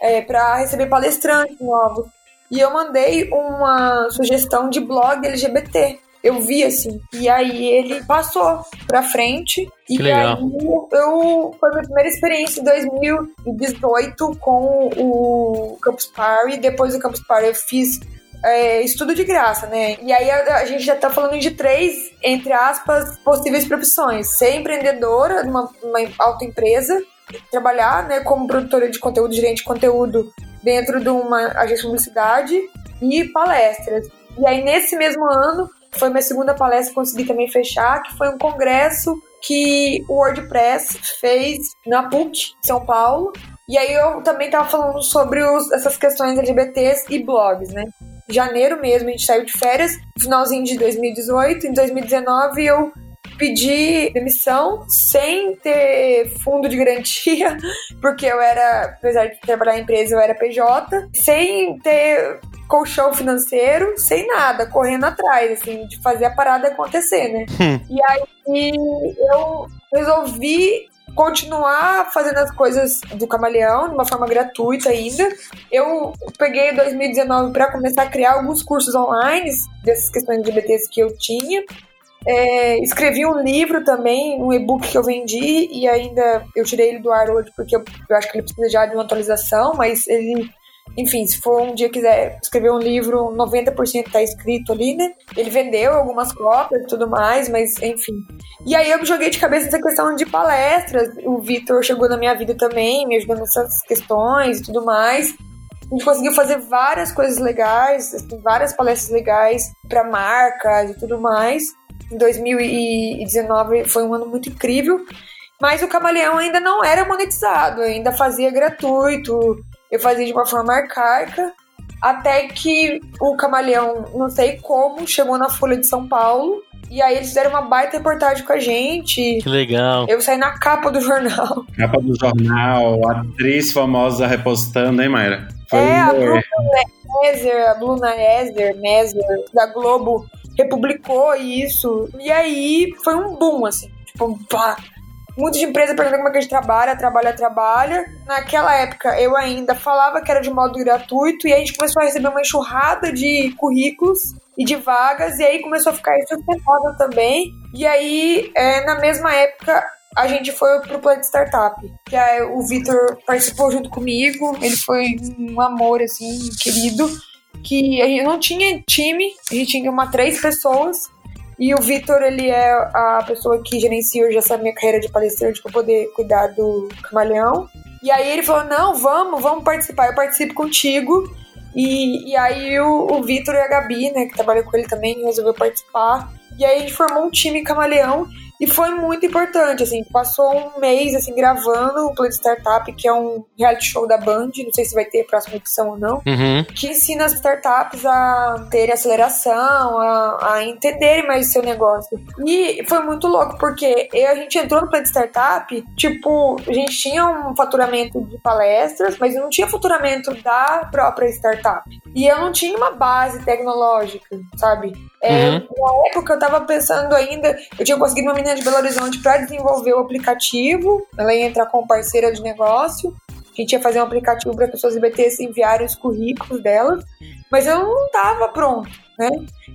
É, pra receber palestrantes novos. E eu mandei uma sugestão de blog LGBT. Eu vi, assim. E aí ele passou pra frente. E Que legal. aí eu. Foi minha primeira experiência em 2018 com o Campus Party. Depois do Campus Party eu fiz é, estudo de graça, né? E aí a, a gente já tá falando de três, entre aspas, possíveis profissões. Ser empreendedora numa uma autoempresa, trabalhar né, como produtora de conteúdo, gerente de conteúdo dentro de uma agência de publicidade e palestras. E aí nesse mesmo ano, foi minha segunda palestra que consegui também fechar, que foi um congresso que o WordPress fez na PUC, de São Paulo. E aí eu também tava falando sobre os- essas questões LGBTs e blogs, né? Janeiro mesmo, a gente saiu de férias, finalzinho de 2018. Em 2019 eu pedi demissão sem ter fundo de garantia, (laughs) porque eu era, apesar de trabalhar em empresa, eu era PJ, sem ter colchão financeiro, sem nada, correndo atrás, assim, de fazer a parada acontecer, né? E aí eu resolvi continuar fazendo as coisas do Camaleão de uma forma gratuita ainda. Eu peguei 2019 para começar a criar alguns cursos online dessas questões LGBTs que eu tinha. É, escrevi um livro também, um e-book que eu vendi e ainda eu tirei ele do ar hoje porque eu, eu acho que ele precisa já de uma atualização, mas ele, enfim, se for um dia quiser escrever um livro, 90% tá escrito ali, né? Ele vendeu algumas cópias e tudo mais, mas enfim. E aí eu me joguei de cabeça nessa questão de palestras. O Vitor chegou na minha vida também, me ajudando nessas questões e tudo mais. A gente conseguiu fazer várias coisas legais, assim, várias palestras legais para marcas e tudo mais. Em 2019 foi um ano muito incrível, mas o Camaleão ainda não era monetizado, ainda fazia gratuito, eu fazia de uma forma arcaica, até que o Camaleão, não sei como, chegou na Folha de São Paulo, e aí eles fizeram uma baita reportagem com a gente. Que legal. Eu saí na capa do jornal. (laughs) Capa do jornal, atriz famosa repostando, hein, Mayra? Foi É, a um- Bruna Ezer, a Bruna Ezer, Mezer, da Globo, republicou isso. E aí foi um boom, assim. Tipo, pá. Muitas empresas perguntando como é que a gente trabalha, trabalha, trabalha. Naquela época eu ainda falava que era de modo gratuito e a gente começou a receber uma enxurrada de currículos e de vagas, e aí começou a ficar sustentável também. E aí, é, na mesma época, a gente foi pro Planet Startup, que é, o Vitor participou junto comigo, ele foi um amor, assim, querido, que a gente não tinha time, a gente tinha uma três pessoas, e o Vitor, ele é a pessoa que gerencia hoje essa minha carreira de palestrante para poder cuidar do camaleão. E aí ele falou: não, vamos, vamos participar, eu participo contigo. E, e aí o, o Vitor e a Gabi, né, que trabalha com ele também, resolveu participar. E aí a gente formou um time camaleão e foi muito importante, assim, passou um mês, assim, gravando o Play Startup, que é um reality show da Band, não sei se vai ter próxima edição ou não, Uhum. que ensina as startups a terem aceleração, a, a entenderem mais o seu negócio. E foi muito louco, porque a gente entrou no Play Startup, tipo, a gente tinha um faturamento de palestras, mas não tinha faturamento da própria startup. E eu não tinha uma base tecnológica, sabe? É, Uhum. Na época eu tava pensando ainda, eu tinha conseguido uma menina de Belo Horizonte para desenvolver o aplicativo, ela ia entrar como parceira de negócio, a gente ia fazer um aplicativo para as pessoas IBTs enviarem os currículos delas, mas eu não tava pronto, né?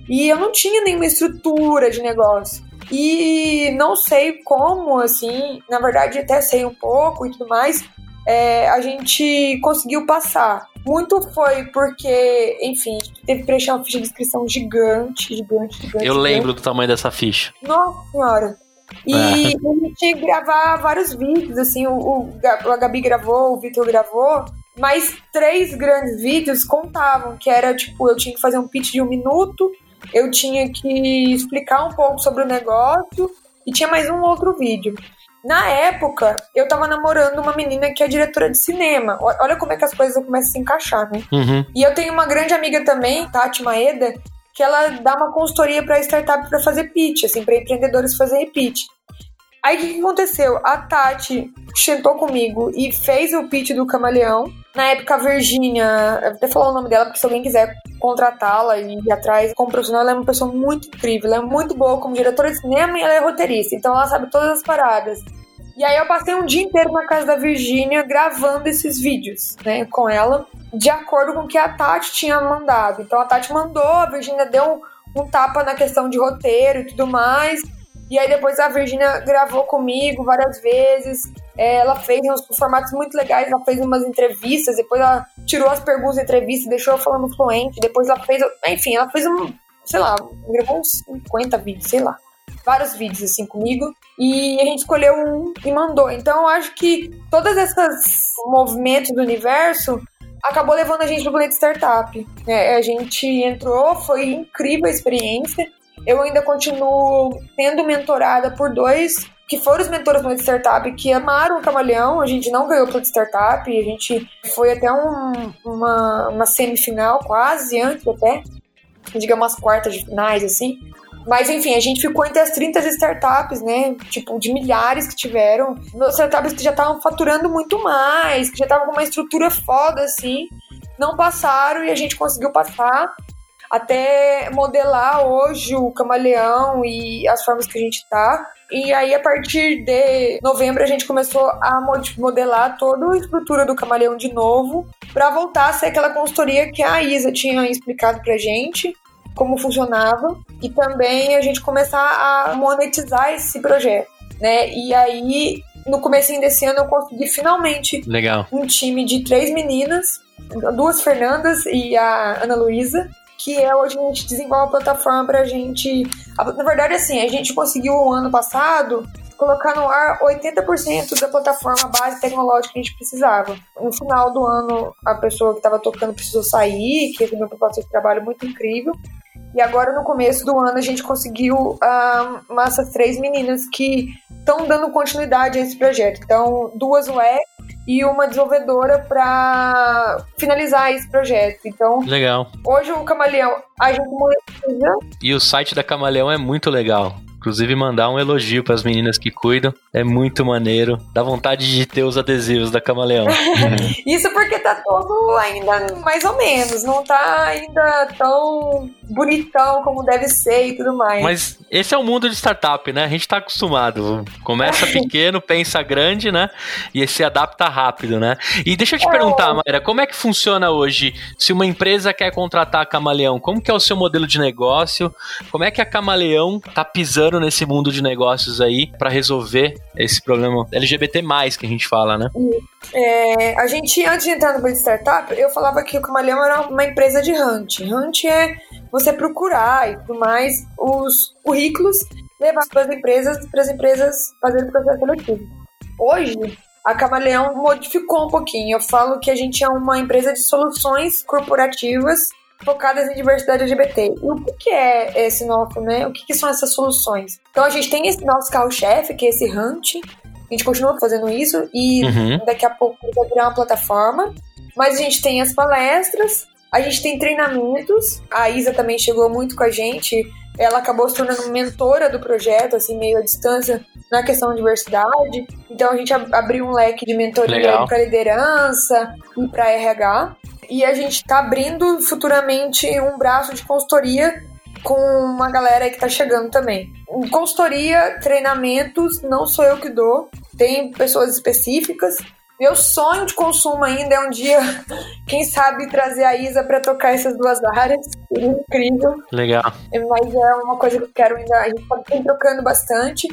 E eu não tinha nenhuma estrutura de negócio. E não sei como, assim, na verdade até sei um pouco e tudo mais, é, a gente conseguiu passar. Muito foi porque, enfim, teve que preencher uma ficha de inscrição gigante, gigante, gigante. Eu gigante. lembro do tamanho dessa ficha. Nossa senhora. E a gente tinha que gravar vários vídeos, assim, o, o, a Gabi gravou, o Vitor gravou, mas três grandes vídeos contavam, que era, tipo, eu tinha que fazer um pitch de um minuto, eu tinha que explicar um pouco sobre o negócio, e tinha mais um outro vídeo. Na época, eu tava namorando uma menina que é diretora de cinema. Olha como é que as coisas começam a se encaixar, né? Uhum. E eu tenho uma grande amiga também, Tati Maeda, que ela dá uma consultoria para startup para fazer pitch, assim, para empreendedores fazerem pitch. Aí o que, que aconteceu? A Tati sentou comigo e fez o pitch do Camaleão. Na época, a Virgínia, eu vou até falar o nome dela, porque se alguém quiser contratá-la e ir atrás como profissional, ela é uma pessoa muito incrível, ela é muito boa como diretora de cinema e ela é roteirista, então ela sabe todas as paradas. E aí eu passei um dia inteiro na casa da Virgínia gravando esses vídeos, né, com ela, de acordo com o que a Tati tinha mandado. Então a Tati mandou, a Virgínia deu um, um tapa na questão de roteiro e tudo mais. E aí depois a Virgínia gravou comigo várias vezes. É, ela fez uns formatos muito legais, ela fez umas entrevistas, depois ela tirou as perguntas da entrevista, deixou eu falando fluente, depois ela fez, enfim, ela fez um, sei lá, gravou uns 50 vídeos, sei lá vários vídeos assim comigo e a gente escolheu um e mandou. Então eu acho que todas essas movimentos do universo acabou levando a gente pro planeta startup. né? a gente entrou, foi incrível a experiência. Eu ainda continuo sendo mentorada por dois que foram os mentores do Startup, que amaram o Camaleão. A gente não ganhou o Planeta Startup, a gente foi até um- uma, uma semifinal, quase antes até, digamos umas quartas de finais, assim. Mas enfim, a gente ficou entre as 30 startups, né? Tipo, de milhares que tiveram. Startups que já estavam faturando muito mais, que já estavam com uma estrutura foda, assim. Não passaram e a gente conseguiu passar até modelar hoje o camaleão e as formas que a gente tá. E aí, a partir de novembro, a gente começou a mod- modelar toda a estrutura do camaleão de novo, para voltar a ser aquela consultoria que a Isa tinha explicado pra gente como funcionava e também a gente começar a monetizar esse projeto, né? E aí, no comecinho desse ano, eu consegui finalmente Legal. um time de três meninas, duas Fernandas e a Ana Luísa, que é hoje a gente desenvolve a plataforma gente. a- Na verdade, assim, a gente conseguiu ano passado colocar no ar 80% da plataforma base tecnológica que a gente precisava. No final do ano, a pessoa que estava tocando precisou sair, que recebeu uma proposta de trabalho muito incrível. E agora, no começo do ano, a gente conseguiu ah, essas três meninas que estão dando continuidade a esse projeto. Então, duas UX e uma desenvolvedora para finalizar esse projeto. Então, Legal. hoje o Camaleão, a gente monetiza. E o site da Camaleão é muito legal. Inclusive, mandar um elogio para as meninas que cuidam. É muito maneiro. Dá vontade de ter os adesivos da Camaleão. (laughs) Isso porque tá todo ainda mais ou menos, não tá ainda tão bonitão como deve ser e tudo mais. Mas esse é o mundo de startup, né? A gente tá acostumado. Começa (laughs) pequeno, pensa grande, né? E se adapta rápido, né? E deixa eu te é. perguntar, Mayra, como é que funciona hoje? Se uma empresa quer contratar a Camaleão, como que é o seu modelo de negócio? Como é que a Camaleão tá pisando nesse mundo de negócios aí para resolver esse problema LGBT+, que a gente fala, né? É, a gente, antes de entrar no mundo de startup, eu falava que o Camaleão era uma empresa de hunt. Hunt é você procurar e tudo mais os currículos, levar para as empresas, para as empresas fazerem o processo seletivo. Hoje, a Camaleão modificou um pouquinho. Eu falo que a gente é uma empresa de soluções corporativas focadas em diversidade LGBT. E o que é esse nosso, né? O que, são essas soluções? Então a gente tem esse nosso carro-chefe, que é esse Hunt. A gente continua fazendo isso e uhum. daqui a pouco vai virar uma plataforma. Mas a gente tem as palestras, a gente tem treinamentos. A Isa também chegou muito com a gente. Ela acabou se tornando mentora do projeto, assim, meio à distância, na questão de diversidade. Então a gente abriu um leque de mentoria para liderança e para RH. E a gente está abrindo futuramente um braço de consultoria com uma galera que está chegando também. Consultoria, treinamentos, não sou eu que dou, tem pessoas específicas. Meu sonho de consumo ainda é um dia, (laughs) quem sabe, trazer a Isa para tocar essas duas áreas. Seria incrível. Legal. Mas é uma coisa que eu quero ainda. A gente está trocando bastante.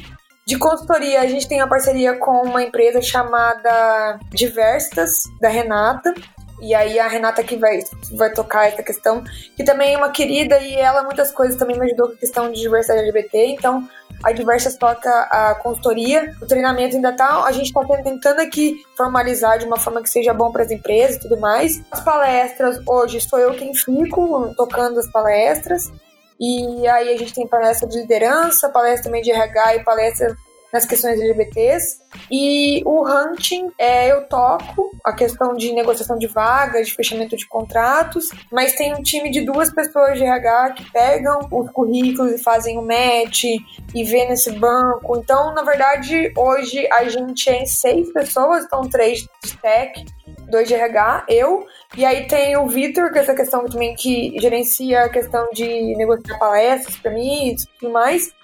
De consultoria, a gente tem uma parceria com uma empresa chamada Diverstas, da Renata. E aí a Renata que vai, vai tocar essa questão, que também é uma querida e ela muitas coisas também me ajudou com a questão de diversidade LGBT, então a Diversas toca a consultoria, o treinamento ainda tá, a gente está tentando aqui formalizar de uma forma que seja bom para as empresas e tudo mais. As palestras, hoje sou eu quem fico tocando as palestras, e aí a gente tem palestra de liderança, palestra também de RH e palestra nas questões LGBTs. E o hunting, é, eu toco a questão de negociação de vagas, de fechamento de contratos, mas tem um time de duas pessoas de RH que pegam os currículos e fazem o match e vê nesse banco. Então, na verdade, hoje a gente é em seis pessoas, então três de tech, dois de RH, eu, e aí tem o Vitor, que é essa questão também que gerencia a questão de negociar palestras para mim e tudo mais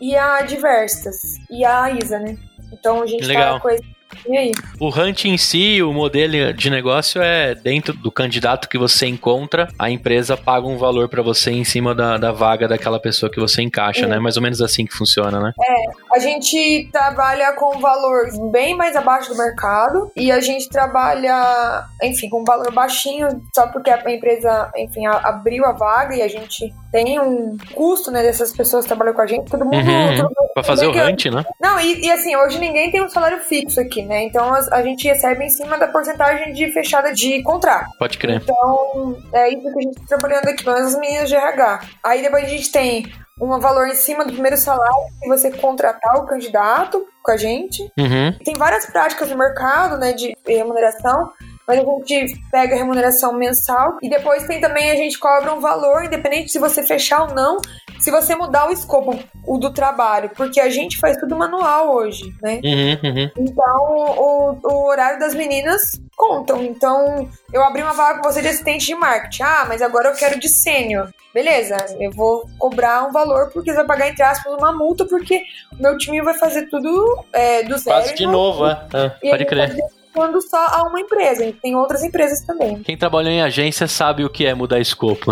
e a Diversas e a Isa, né? Então a gente Legal. tá com esse e aí? O hunt em si, o modelo de negócio é dentro do candidato que você encontra, a empresa paga um valor para você em cima da, da vaga daquela pessoa que você encaixa, é. né? Mais ou menos assim que funciona, né? É, a gente trabalha com valor bem mais abaixo do mercado e a gente trabalha, enfim, com um valor baixinho só porque a empresa, enfim, abriu a vaga e a gente tem um custo, né, dessas pessoas que trabalham com a gente. Todo mundo. Uhum, todo pra fazer o hunt, né? Não, e, e, assim, hoje ninguém tem um salário fixo aqui, né? Então a, a, gente recebe em cima da porcentagem de fechada de contrato. Pode crer. Então, é isso que a gente tá trabalhando aqui, mas as meninas de RH. Aí depois a gente tem um valor em cima do primeiro salário se você contratar o candidato com a gente. Uhum. Tem várias práticas no mercado, né, de remuneração mas a gente pega a remuneração mensal e depois tem também a gente cobra um valor, independente se você fechar ou não, se você mudar o escopo o do trabalho, porque a gente faz tudo manual hoje, né? Uhum, uhum. Então o, o horário das meninas contam. Então eu abri uma vaga com você de assistente de marketing. Ah, mas agora eu quero de sênior. Beleza, eu vou cobrar um valor porque você vai pagar, entre aspas, uma multa, porque o meu time vai fazer tudo é, do zero. Quase de novo, é. é pode crer quando só a uma empresa, tem outras empresas também. Quem trabalhou em agência sabe o que é mudar escopo.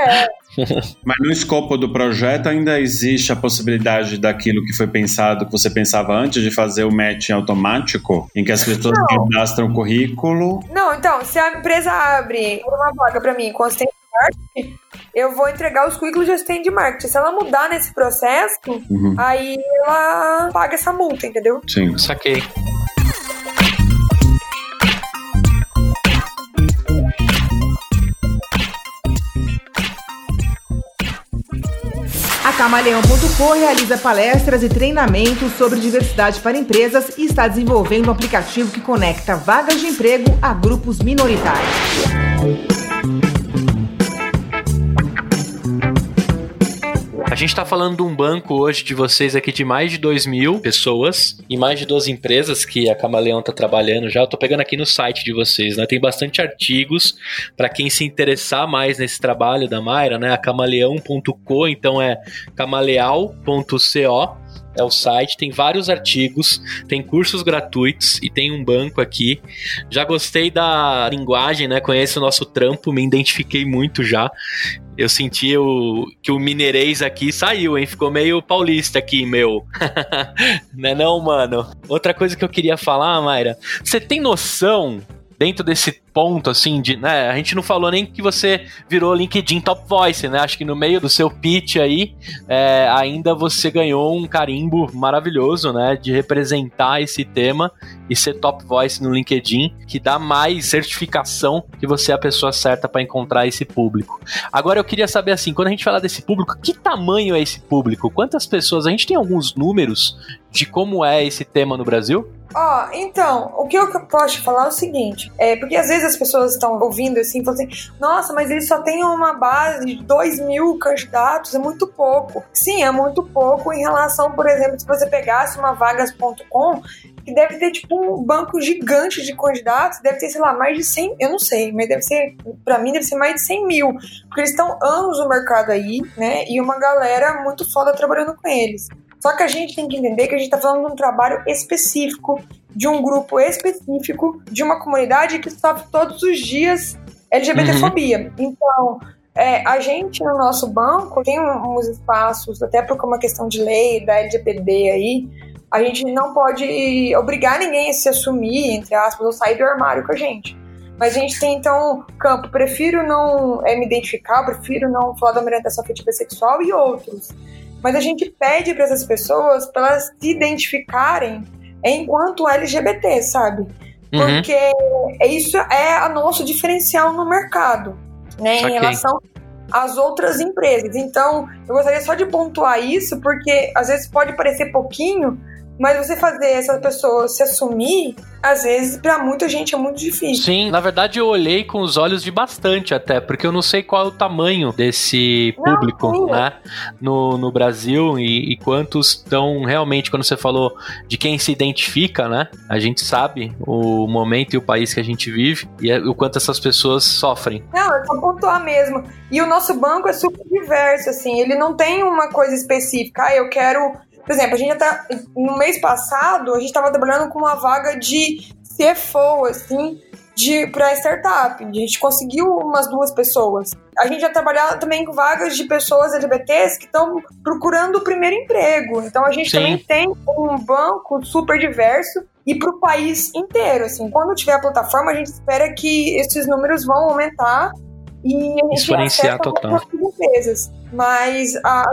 É. (laughs) Mas no escopo do projeto ainda existe a possibilidade daquilo que foi pensado, que você pensava antes de fazer o match automático, em que as pessoas cadastram o currículo. Não, então, se a empresa abre uma vaga para mim com assistente de marketing, eu vou entregar os currículos de assistente de marketing. Se ela mudar nesse processo, uhum. aí ela paga essa multa, entendeu? Sim. Saquei. A Camaleão.com realiza palestras e treinamentos sobre diversidade para empresas e está desenvolvendo um aplicativo que conecta vagas de emprego a grupos minoritários. Gente está falando de um banco hoje de vocês aqui de mais de 2 mil pessoas e mais de 12 empresas que a Camaleão está trabalhando já. Eu tô pegando aqui no site de vocês, né? Tem bastante artigos para quem se interessar mais nesse trabalho da Mayra, né? A camaleão.co, então é camaleal.co é o site, tem vários artigos, tem cursos gratuitos e tem um banco aqui. Já gostei da linguagem, né? Conheço o nosso trampo, me identifiquei muito já. Eu senti o, que o mineirês aqui saiu, hein? Ficou meio paulista aqui, meu. (laughs) né não, mano? Outra coisa que eu queria falar, Mayra, você tem noção dentro desse ponto, assim, de, né, a gente não falou nem que você virou LinkedIn Top Voice, né, acho que no meio do seu pitch aí, é, ainda você ganhou um carimbo maravilhoso, né, de representar esse tema e ser Top Voice no LinkedIn, que dá mais certificação que você é a pessoa certa para encontrar esse público. Agora eu queria saber, assim, quando a gente fala desse público, que tamanho é esse público? Quantas pessoas? A gente tem alguns números de como é esse tema no Brasil? Ó, oh, então, o que eu posso te falar é o seguinte, é porque às vezes as pessoas estão ouvindo assim falam assim: nossa, mas eles só têm uma base de 2 mil candidatos, é muito pouco. Sim, é muito pouco em relação, por exemplo, se você pegasse uma vagas.com, que deve ter tipo um banco gigante de candidatos, deve ter, sei lá, mais de 100, eu não sei, mas deve ser, para mim, deve ser mais de 100 mil, porque eles estão anos no mercado aí, né? E uma galera muito foda trabalhando com eles. Só que a gente tem que entender que a gente está falando de um trabalho específico, de um grupo específico, de uma comunidade que sofre todos os dias LGBTfobia. Uhum. Então, é, a gente no nosso banco tem uns espaços, até por uma questão de lei da LGPD aí, a gente não pode obrigar ninguém a se assumir, entre aspas, ou sair do armário com a gente. Mas a gente tem, então, campo, prefiro não é, me identificar, prefiro não falar da minha orientação afetiva sexual e outros. Mas a gente pede para essas pessoas para elas se identificarem enquanto LGBT, sabe? Uhum. Porque isso é o nosso diferencial no mercado, né? Em relação às outras empresas. Então, eu gostaria só de pontuar isso, porque às vezes pode parecer pouquinho, mas você fazer essa pessoa se assumir, às vezes, para muita gente é muito difícil. Sim, na verdade eu olhei com os olhos de bastante até, porque eu não sei qual é o tamanho desse público, não, né? No, no Brasil e, e quantos estão realmente, quando você falou de quem se identifica, né? A gente sabe o momento e o país que a gente vive e é, o quanto essas pessoas sofrem. Não, é só pontuar mesmo. E o nosso banco é super diverso, assim, ele não tem uma coisa específica. Ah, eu quero por exemplo, a gente já tá. No mês passado, a gente estava trabalhando com uma vaga de CFO, assim, de para startup. A gente conseguiu umas duas pessoas. A gente já trabalhava também com vagas de pessoas LGBTs que estão procurando o primeiro emprego. Então a gente Sim. também tem um banco super diverso e para o país inteiro. Assim, quando tiver a plataforma, a gente espera que esses números vão aumentar e a gente exponenciar total. Empresas, mas a,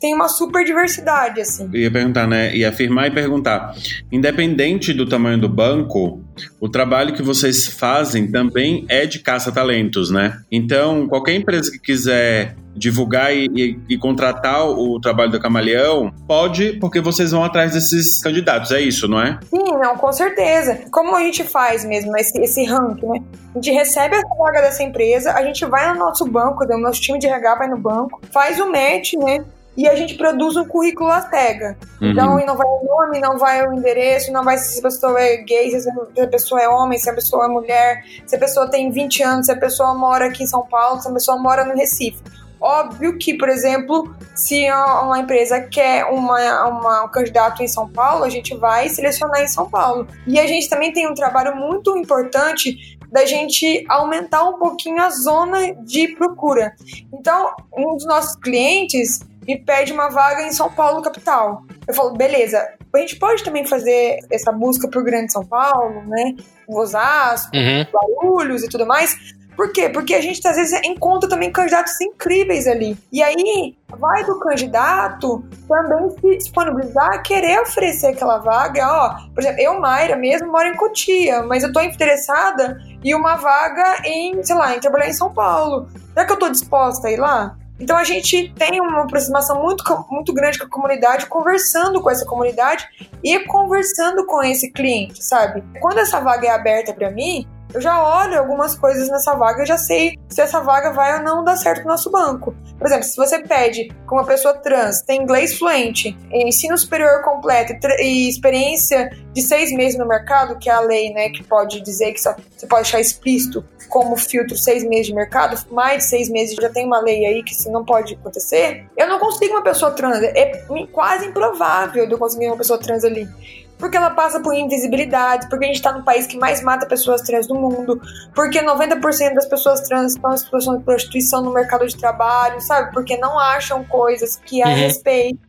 tem uma super diversidade, assim. Ia perguntar, né? Ia afirmar e perguntar. Independente do tamanho do banco, o trabalho que vocês fazem também é de caça-talentos, né? Então, qualquer empresa que quiser divulgar e, e, e, contratar o trabalho do Camaleão, pode, porque vocês vão atrás desses candidatos, é isso, não é? Sim, não, com certeza. Como a gente faz mesmo esse, esse ranking, né? A gente recebe a vaga dessa empresa, a gente vai no nosso banco, o nosso time de RH vai no banco, faz o match, né? E a gente produz um currículo cega. Uhum. Então, não vai o nome, não vai o endereço, não vai se a pessoa é gay, se a pessoa é homem, se a pessoa é mulher, se a pessoa tem 20 anos, se a pessoa mora aqui em São Paulo, se a pessoa mora no Recife. Óbvio que, por exemplo, se uma empresa quer uma, uma, um candidato em São Paulo, a gente vai selecionar em São Paulo. E a gente também tem um trabalho muito importante da gente aumentar um pouquinho a zona de procura. Então, um dos nossos clientes me pede uma vaga em São Paulo, capital. Eu falo, beleza, a gente pode também fazer essa busca por Grande São Paulo, né? Osasco, uhum. Guarulhos e tudo mais, por quê? Porque a gente às vezes encontra também candidatos incríveis ali. E aí vai do candidato também se disponibilizar a querer oferecer aquela vaga. Ó, por exemplo, eu, Mayra, mesmo moro em Cotia, mas eu tô interessada em uma vaga em, sei lá, em trabalhar em São Paulo. Será que eu tô disposta a ir lá? Então a gente tem uma aproximação muito, muito grande com a comunidade, conversando com essa comunidade e conversando com esse cliente, sabe? Quando essa vaga é aberta para mim, Eu já olho algumas coisas nessa vaga e já sei se essa vaga vai ou não dar certo no nosso banco. Por exemplo, se você pede com uma pessoa trans, tem inglês fluente, ensino superior completo e experiência de seis meses no mercado, que é a lei, né, que pode dizer que só, você pode deixar explícito como filtro seis meses de mercado, mais de seis meses já tem uma lei aí que isso não pode acontecer. Eu não consigo uma pessoa trans, é quase improvável de eu conseguir uma pessoa trans ali porque ela passa por invisibilidade, porque a gente está no país que mais mata pessoas trans do mundo, porque 90% das pessoas trans estão em situação de prostituição no mercado de trabalho, sabe? Porque não acham coisas que a uhum. respeito.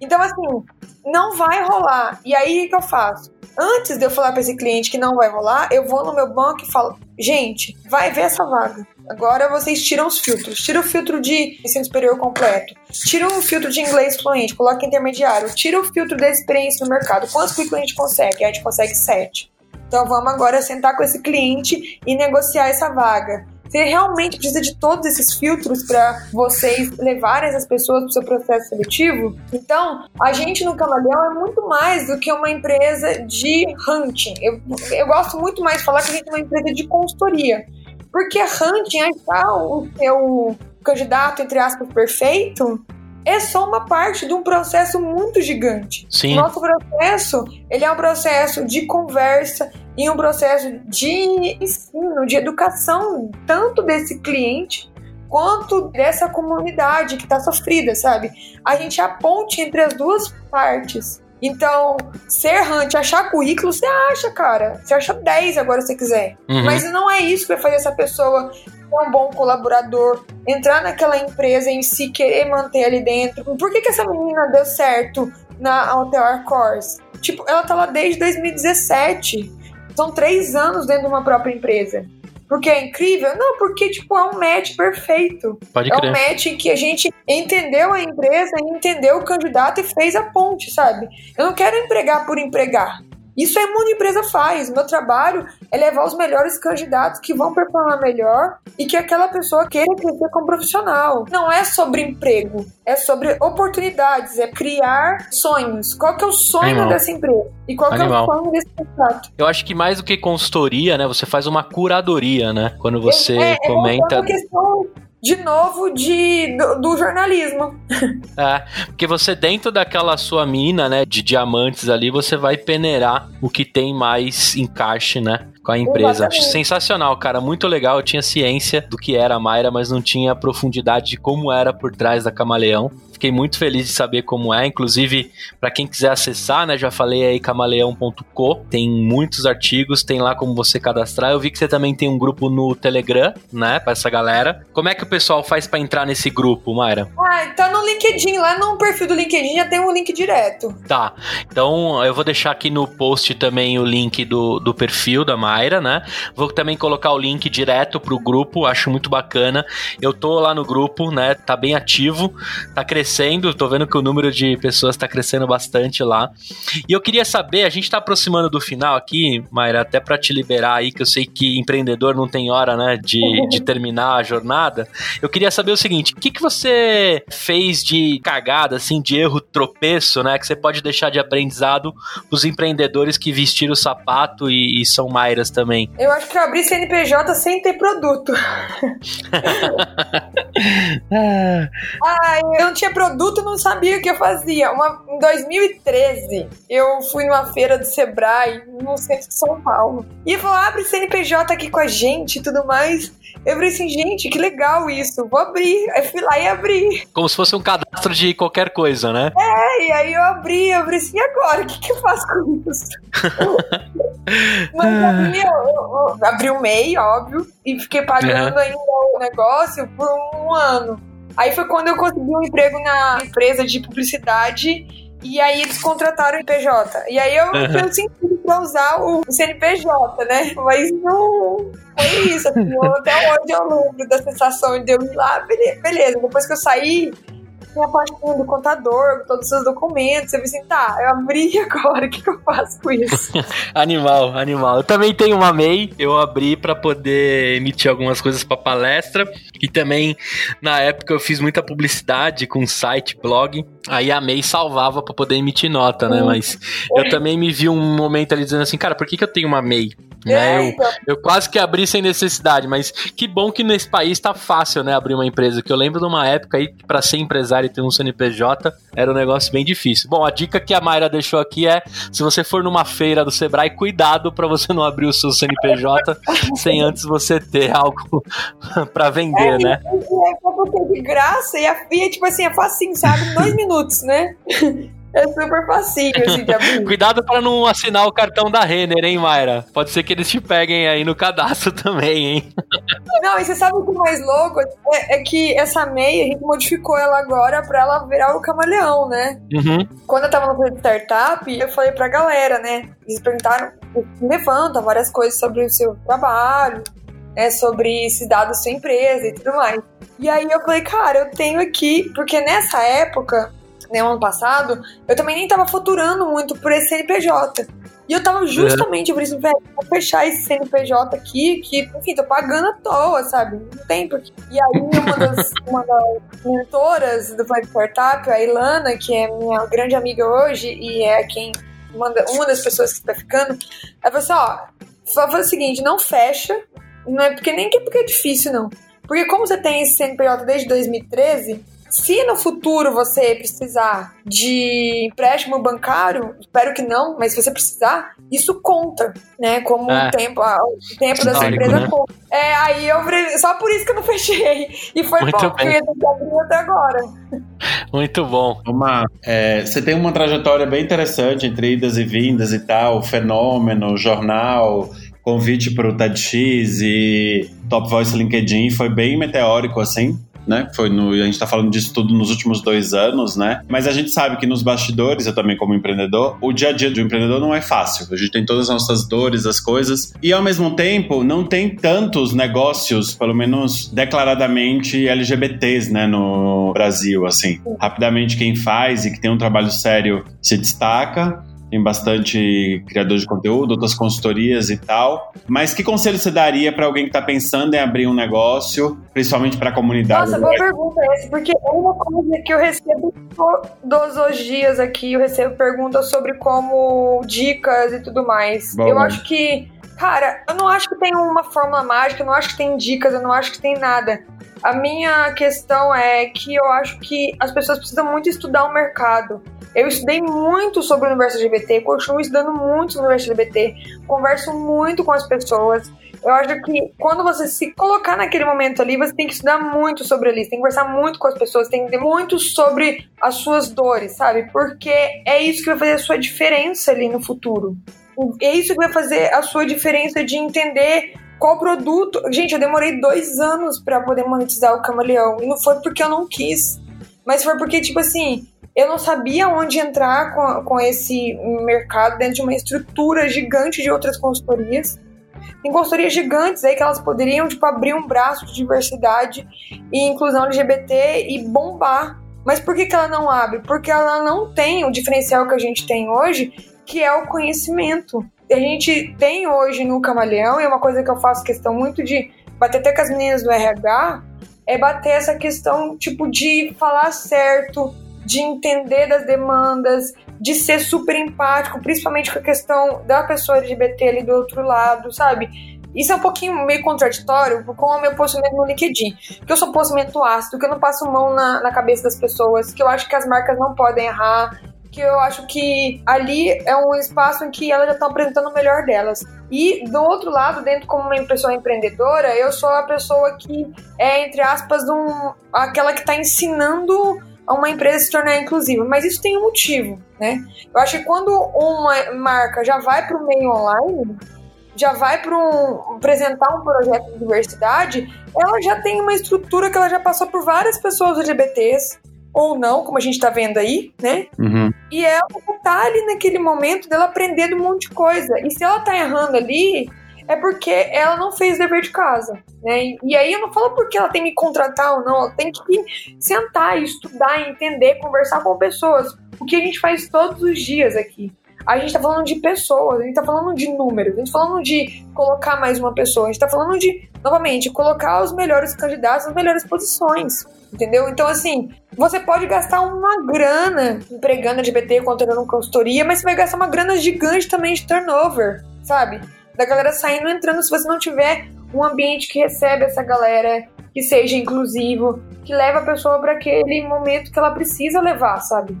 Então, assim, não vai rolar. E aí, o que eu faço? Antes de eu falar para esse cliente que não vai rolar, eu vou no meu banco e falo: gente, vai ver essa vaga. Agora vocês tiram os filtros. Tira o filtro de ensino superior completo. Tira o filtro de inglês fluente. Coloca intermediário. Tira o filtro da experiência no mercado. Quantos que o cliente consegue? A gente consegue sete. Então vamos agora sentar com esse cliente e negociar essa vaga. Você realmente precisa de todos esses filtros para vocês levarem essas pessoas para o seu processo seletivo? Então, a gente no Camaleão é muito mais do que uma empresa de hunting. Eu, eu gosto muito mais de falar que a gente é uma empresa de consultoria. Porque hunting, achar o seu candidato, entre aspas, perfeito, é só uma parte de um processo muito gigante. Sim. Nosso processo, ele é um processo de conversa e um processo de ensino, de educação, tanto desse cliente quanto dessa comunidade que está sofrida, sabe? A gente é a ponte entre as duas partes. Então, ser hunt, achar currículo, você acha, cara. Você acha 10 agora se você quiser. Uhum. Mas não é isso que vai fazer essa pessoa ser um bom colaborador, entrar naquela empresa em si, querer manter ali dentro. Por que, que essa menina deu certo na Altear Course? Tipo, ela tá lá desde 2017. São três anos dentro de uma própria empresa. Porque é incrível? Não, porque, tipo, é um match perfeito. Pode é crer. um match em que a gente entendeu a empresa, entendeu o candidato e fez a ponte, sabe? Eu não quero empregar por empregar. Isso é muita empresa faz. Meu trabalho é levar os melhores candidatos que vão performar melhor e que aquela pessoa queira crescer como profissional. Não é sobre emprego, é sobre oportunidades, é criar sonhos. Qual que é o sonho Animal. dessa empresa? E qual Animal. que é o sonho desse contrato? Eu acho que mais do que consultoria, né? Você faz uma curadoria, né? Quando você é, é, comenta. É uma questão de novo de, do, do, jornalismo. (laughs) É, porque você dentro daquela sua mina, né, de diamantes ali, você vai peneirar o que tem mais encaixe, né? Com a empresa. Acho sensacional, cara. Muito legal. Eu tinha ciência do que era a Mayra, mas não tinha profundidade de como era por trás da Camaleão. Fiquei muito feliz de saber como é. Inclusive, para quem quiser acessar, né? Já falei aí camaleão.co. Tem muitos artigos, tem lá como você cadastrar. Eu vi que você também tem um grupo no Telegram, né? Pra essa galera. Como é que o pessoal faz para entrar nesse grupo, Mayra? Ah, tá no LinkedIn. Lá no perfil do LinkedIn já tem um link direto. Tá. Então eu vou deixar aqui no post também o link do, do perfil da Mayra Mayra, né? Vou também colocar o link direto pro grupo, acho muito bacana. Eu tô lá no grupo, né? Tá bem ativo, tá crescendo, tô vendo que o número de pessoas tá crescendo bastante lá. E eu queria saber, a gente tá aproximando do final aqui, Mayra, até para te liberar aí, que eu sei que empreendedor não tem hora, né, de, (laughs) de terminar a jornada. Eu queria saber o seguinte, o que, que você fez de cagada, assim, de erro, tropeço, né, que você pode deixar de aprendizado pros empreendedores que vestiram o sapato e, e são Mayra também. Eu acho que eu abri CNPJ sem ter produto. (laughs) ah, eu não tinha produto, não sabia o que eu fazia. Uma, em 2013, eu fui numa feira do Sebrae, no centro de São Paulo. E falou: abre CNPJ aqui com a gente e tudo mais. Eu falei assim, gente, que legal isso, vou abrir. Aí fui lá e abri. Como se fosse um cadastro de qualquer coisa, né? É, e aí eu abri, eu falei assim, e agora? O que, que eu faço com isso? (laughs) Mas abri, eu, eu, eu abri o MEI, óbvio, e fiquei pagando uhum. ainda o negócio por um ano. Aí foi quando eu consegui um emprego na empresa de publicidade e aí eles contrataram o PJ. E aí eu uhum. tenho sentido pra usar o CNPJ, né? Mas não foi isso. Assim, até hoje eu lembro da sensação de eu ir lá, beleza. Depois que eu saí, tinha a pastinha do contador, com todos os seus documentos. Eu pensei, tá, eu abri (laughs) agora, o que, que eu faço com isso? (laughs) animal, animal. Eu também tenho uma MEI, eu abri para poder emitir algumas coisas para palestra. E também, na época, eu fiz muita publicidade com site, blog. Aí a MEI salvava para poder emitir nota, né? Hum. Mas eu também me vi um momento ali dizendo assim, cara, por que, que eu tenho uma MEI? Né? É, eu, então. eu quase que abri sem necessidade, mas que bom que nesse país tá fácil, né, abrir uma empresa. Que eu lembro de uma época aí que pra ser empresário e ter um CNPJ era um negócio bem difícil. Bom, a dica que a Mayra deixou aqui é: se você for numa feira do Sebrae, cuidado pra você não abrir o seu CNPJ (laughs) sem antes você ter algo (laughs) pra vender, né? E aí, eu ter de graça e, a, é, tipo assim, é facinho, sabe? Dois minutos, né? (laughs) É super facinho, assim, de abrir. (laughs) Cuidado pra não assinar o cartão da Renner, hein, Mayra? Pode ser que eles te peguem aí no cadastro (laughs) também, hein? Não, e você sabe o que é mais louco? É, é que essa meia, a gente modificou ela agora pra ela virar o camaleão, né? Uhum. Quando eu tava no projeto startup, eu falei pra galera, né? Eles perguntaram, levanta várias coisas sobre o seu trabalho, né? Sobre esses dados da sua empresa e tudo mais. E aí eu falei, cara, eu tenho aqui, porque nessa época, né, ano passado, eu também nem tava faturando muito por esse CNPJ. E eu tava justamente por isso, velho, vou fechar esse CNPJ aqui, que, enfim, tô pagando à toa, sabe? Não tem porque. E aí, uma das, (laughs) uma das mentoras do Flight Startup, a Ilana, que é minha grande amiga hoje e é quem manda, uma das pessoas que tá ficando, ela falou assim: ó, faz o seguinte, não fecha, não é porque nem que é porque é difícil, não. Porque como você tem esse CNPJ desde 2013, se no futuro você precisar de empréstimo bancário, espero que não, mas se você precisar, isso conta, né? Como É. o tempo, o tempo da sua Histórico, empresa né? conta. É, aí eu só por isso que eu não (laughs) fechei. E foi Muito bom, porque bem. eu tenho que abrir até agora. Muito bom. Uma, é, você tem uma trajetória bem interessante entre idas e vindas e tal, fenômeno, jornal, convite para o TEDx e Top Voice LinkedIn, foi bem meteórico assim. Né? Foi no, a gente tá falando disso tudo nos últimos dois anos, né? Mas a gente sabe que nos bastidores, eu também como empreendedor, o dia a dia do empreendedor não é fácil. A gente tem todas as nossas dores, as coisas, e ao mesmo tempo não tem tantos negócios, pelo menos declaradamente LGBTs, né, no Brasil, assim. Rapidamente quem faz e que tem um trabalho sério se destaca. Tem bastante criador de conteúdo, outras consultorias e tal. Mas que conselho você daria para alguém que está pensando em abrir um negócio, principalmente para a comunidade? Nossa, boa pergunta essa, porque é uma coisa que eu recebo todos os dias aqui, eu recebo perguntas sobre como dicas e tudo mais. Bom. Eu acho que, cara, eu não acho que tem uma fórmula mágica, eu não acho que tem dicas, eu não acho que tem nada. A minha questão é que eu acho que as pessoas precisam muito estudar o mercado. Eu estudei muito sobre o universo LGBT, continuo estudando muito sobre o universo LGBT, converso muito com as pessoas. Eu acho que quando você se colocar naquele momento ali, você tem que estudar muito sobre ali, tem que conversar muito com as pessoas, tem que ter muito sobre as suas dores, sabe? Porque é isso que vai fazer a sua diferença ali no futuro. É isso que vai fazer a sua diferença de entender qual produto. Gente, eu demorei dois anos para poder monetizar o Camaleão. E não foi porque eu não quis, mas foi porque, tipo assim, eu não sabia onde entrar com, com esse mercado dentro de uma estrutura gigante de outras consultorias. Tem consultorias gigantes aí que elas poderiam, tipo, abrir um braço de diversidade e inclusão LGBT e bombar. Mas por que, que ela não abre? Porque ela não tem o diferencial que a gente tem hoje, que é o conhecimento. A gente tem hoje no Camaleão, e é uma coisa que eu faço questão muito de bater até com as meninas do RH, é bater essa questão, tipo, de falar certo, de entender das demandas, de ser super empático, principalmente com a questão da pessoa LGBT ali do outro lado, sabe? Isso é um pouquinho meio contraditório com o meu posicionamento no LinkedIn. Que eu sou posicionamento ácido, que eu não passo mão na, na cabeça das pessoas, que eu acho que as marcas não podem errar, que eu acho que ali é um espaço em que elas já estão apresentando o melhor delas. E do outro lado, dentro como uma pessoa empreendedora, eu sou a pessoa que é, entre aspas, um, aquela que está ensinando a uma empresa se tornar inclusiva. Mas isso tem um motivo, né? Eu acho que quando uma marca já vai para o meio online, já vai para um, apresentar um projeto de diversidade, ela já tem uma estrutura que ela já passou por várias pessoas LGBTs, ou não, como a gente tá vendo aí, né? Uhum. E ela tá ali naquele momento dela aprendendo um monte de coisa. E se ela tá errando ali, é porque ela não fez dever de casa, né? E, e aí eu não falo porque ela tem que me contratar ou não, ela tem que sentar, estudar, entender, conversar com pessoas. O que a gente faz todos os dias aqui. A gente tá falando de pessoas, a gente tá falando de números, a gente tá falando de colocar mais uma pessoa, a gente tá falando de, novamente, colocar os melhores candidatos nas melhores posições, entendeu? Então, assim, você pode gastar uma grana empregando LGBT, contratando consultoria, mas você vai gastar uma grana gigante também de turnover, sabe? da galera saindo entrando se você não tiver um ambiente que recebe essa galera, que seja inclusivo, que leva a pessoa para aquele momento que ela precisa levar, sabe?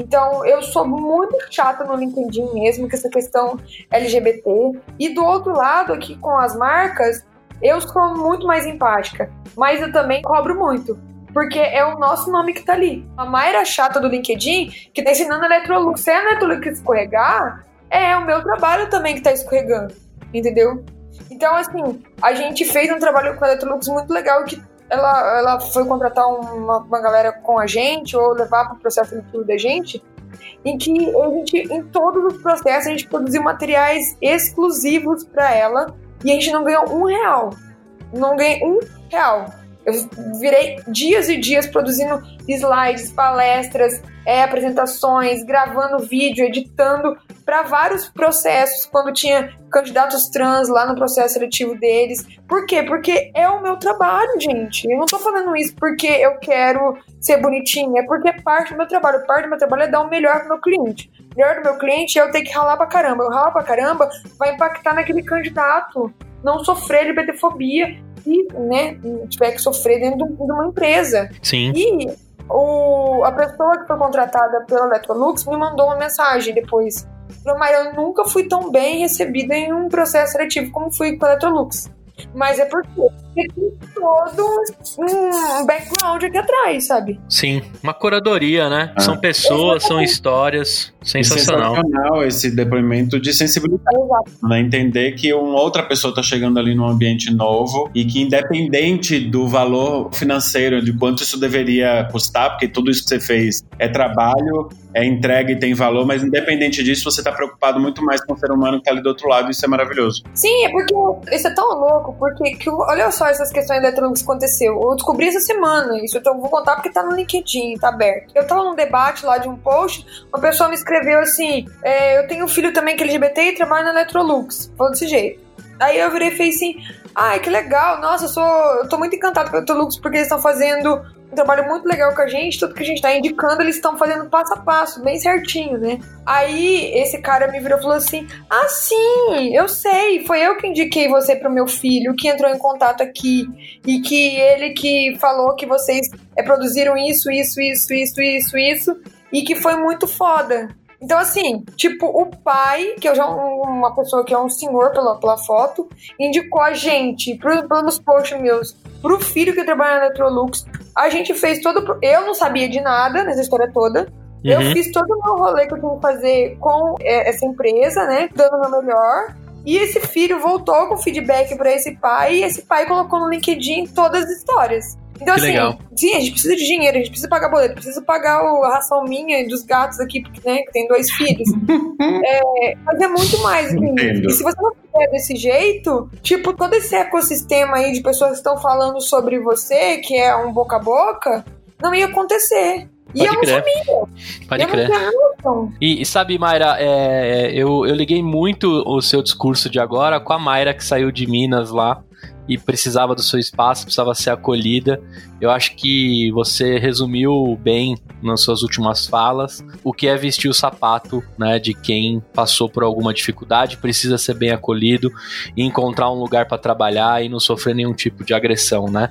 Então, eu sou muito chata no LinkedIn mesmo, com essa questão LGBT. E do outro lado, aqui com as marcas, eu sou muito mais empática. Mas eu também cobro muito. Porque é o nosso nome que tá ali. A Mayra chata do LinkedIn, que tá ensinando a Electrolux. Se a Electrolux escorregar, é o meu trabalho também que tá escorregando. Entendeu? Então, assim, a gente fez um trabalho com a Electrolux muito legal que ela, ela foi contratar uma, uma galera com a gente ou levar para o processo seletivo da gente, em que a gente, em todos os processos, a gente produziu materiais exclusivos para ela e a gente não ganhou um real. Não ganhei um real. Eu virei dias e dias produzindo slides, palestras, é, apresentações, gravando vídeo, editando para vários processos, quando tinha candidatos trans lá no processo seletivo deles. Por quê? Porque é o meu trabalho, gente. Eu não tô falando isso porque eu quero ser bonitinha, é porque é parte do meu trabalho. Parte do meu trabalho é dar o melhor pro meu cliente. O melhor do meu cliente é eu ter que ralar pra caramba. Eu ralar pra caramba vai impactar naquele candidato. Não sofrer de BTfobia e, né, tiver que sofrer dentro de uma empresa. Sim. E o, a pessoa que foi contratada pela Electrolux me mandou uma mensagem depois mas eu nunca fui tão bem recebida em um processo seletivo como fui com a Electrolux. Mas é porque tem todo um background aqui atrás, sabe? Sim, uma curadoria, né? Ah. São pessoas, são histórias. Sensacional. Sensacional esse depoimento de sensibilidade. Exato. Né? Entender que uma outra pessoa está chegando ali num ambiente novo e que, independente do valor financeiro, de quanto isso deveria custar, porque tudo isso que você fez é trabalho, é entrega e tem valor, mas independente disso, você está preocupado muito mais com o ser humano que está ali do outro lado, isso é maravilhoso. Sim, é porque isso é tão louco, porque que, olha só essas questões eletrônicas que aconteceu. Eu descobri essa semana, isso eu vou contar porque tá no LinkedIn, tá aberto. Eu tava num debate lá de um post, uma pessoa me escreveu assim: é, eu tenho um filho também que é LGBT e trabalha na Electrolux. Falou desse jeito. Aí eu virei e falei assim: ai, que legal, nossa, eu, sou, eu tô muito encantado com a Electrolux porque eles estão fazendo um trabalho muito legal com a gente, tudo que a gente tá indicando, eles estão fazendo passo a passo, bem certinho, né? Aí esse cara me virou e falou assim: Ah, sim, eu sei, foi eu que indiquei você pro meu filho, que entrou em contato aqui, e que ele que falou que vocês é, produziram isso, isso, isso, isso, isso, isso, e que foi muito foda. Então, assim, tipo, o pai, que é já uma pessoa que é um senhor pela, pela foto, indicou a gente, pro, pelos posts meus, pro filho que trabalha na Electrolux. A gente fez todo. Eu não sabia de nada nessa história toda. Uhum. Eu fiz todo o meu rolê que eu tinha que fazer com é, essa empresa, né? Dando o meu melhor. E esse filho voltou com feedback para esse pai e esse pai colocou no LinkedIn todas as histórias. Então, que assim, legal. sim, a gente precisa de dinheiro, a gente precisa pagar boleto, precisa pagar a ração minha e dos gatos aqui, porque né, que tem dois filhos. (laughs) é, mas é muito mais que isso. E se você não fizer desse jeito, tipo, todo esse ecossistema aí de pessoas que estão falando sobre você, que é um boca a boca, não ia acontecer. Pode e eu crer. não sabia. Pode eu crer. E, e, sabe, Mayra, é, eu, eu liguei muito o seu discurso de agora com a Mayra que saiu de Minas lá e precisava do seu espaço, precisava ser acolhida. Eu acho que você resumiu bem nas suas últimas falas o que é vestir o sapato, né, de quem passou por alguma dificuldade, precisa ser bem acolhido e encontrar um lugar para trabalhar e não sofrer nenhum tipo de agressão, né?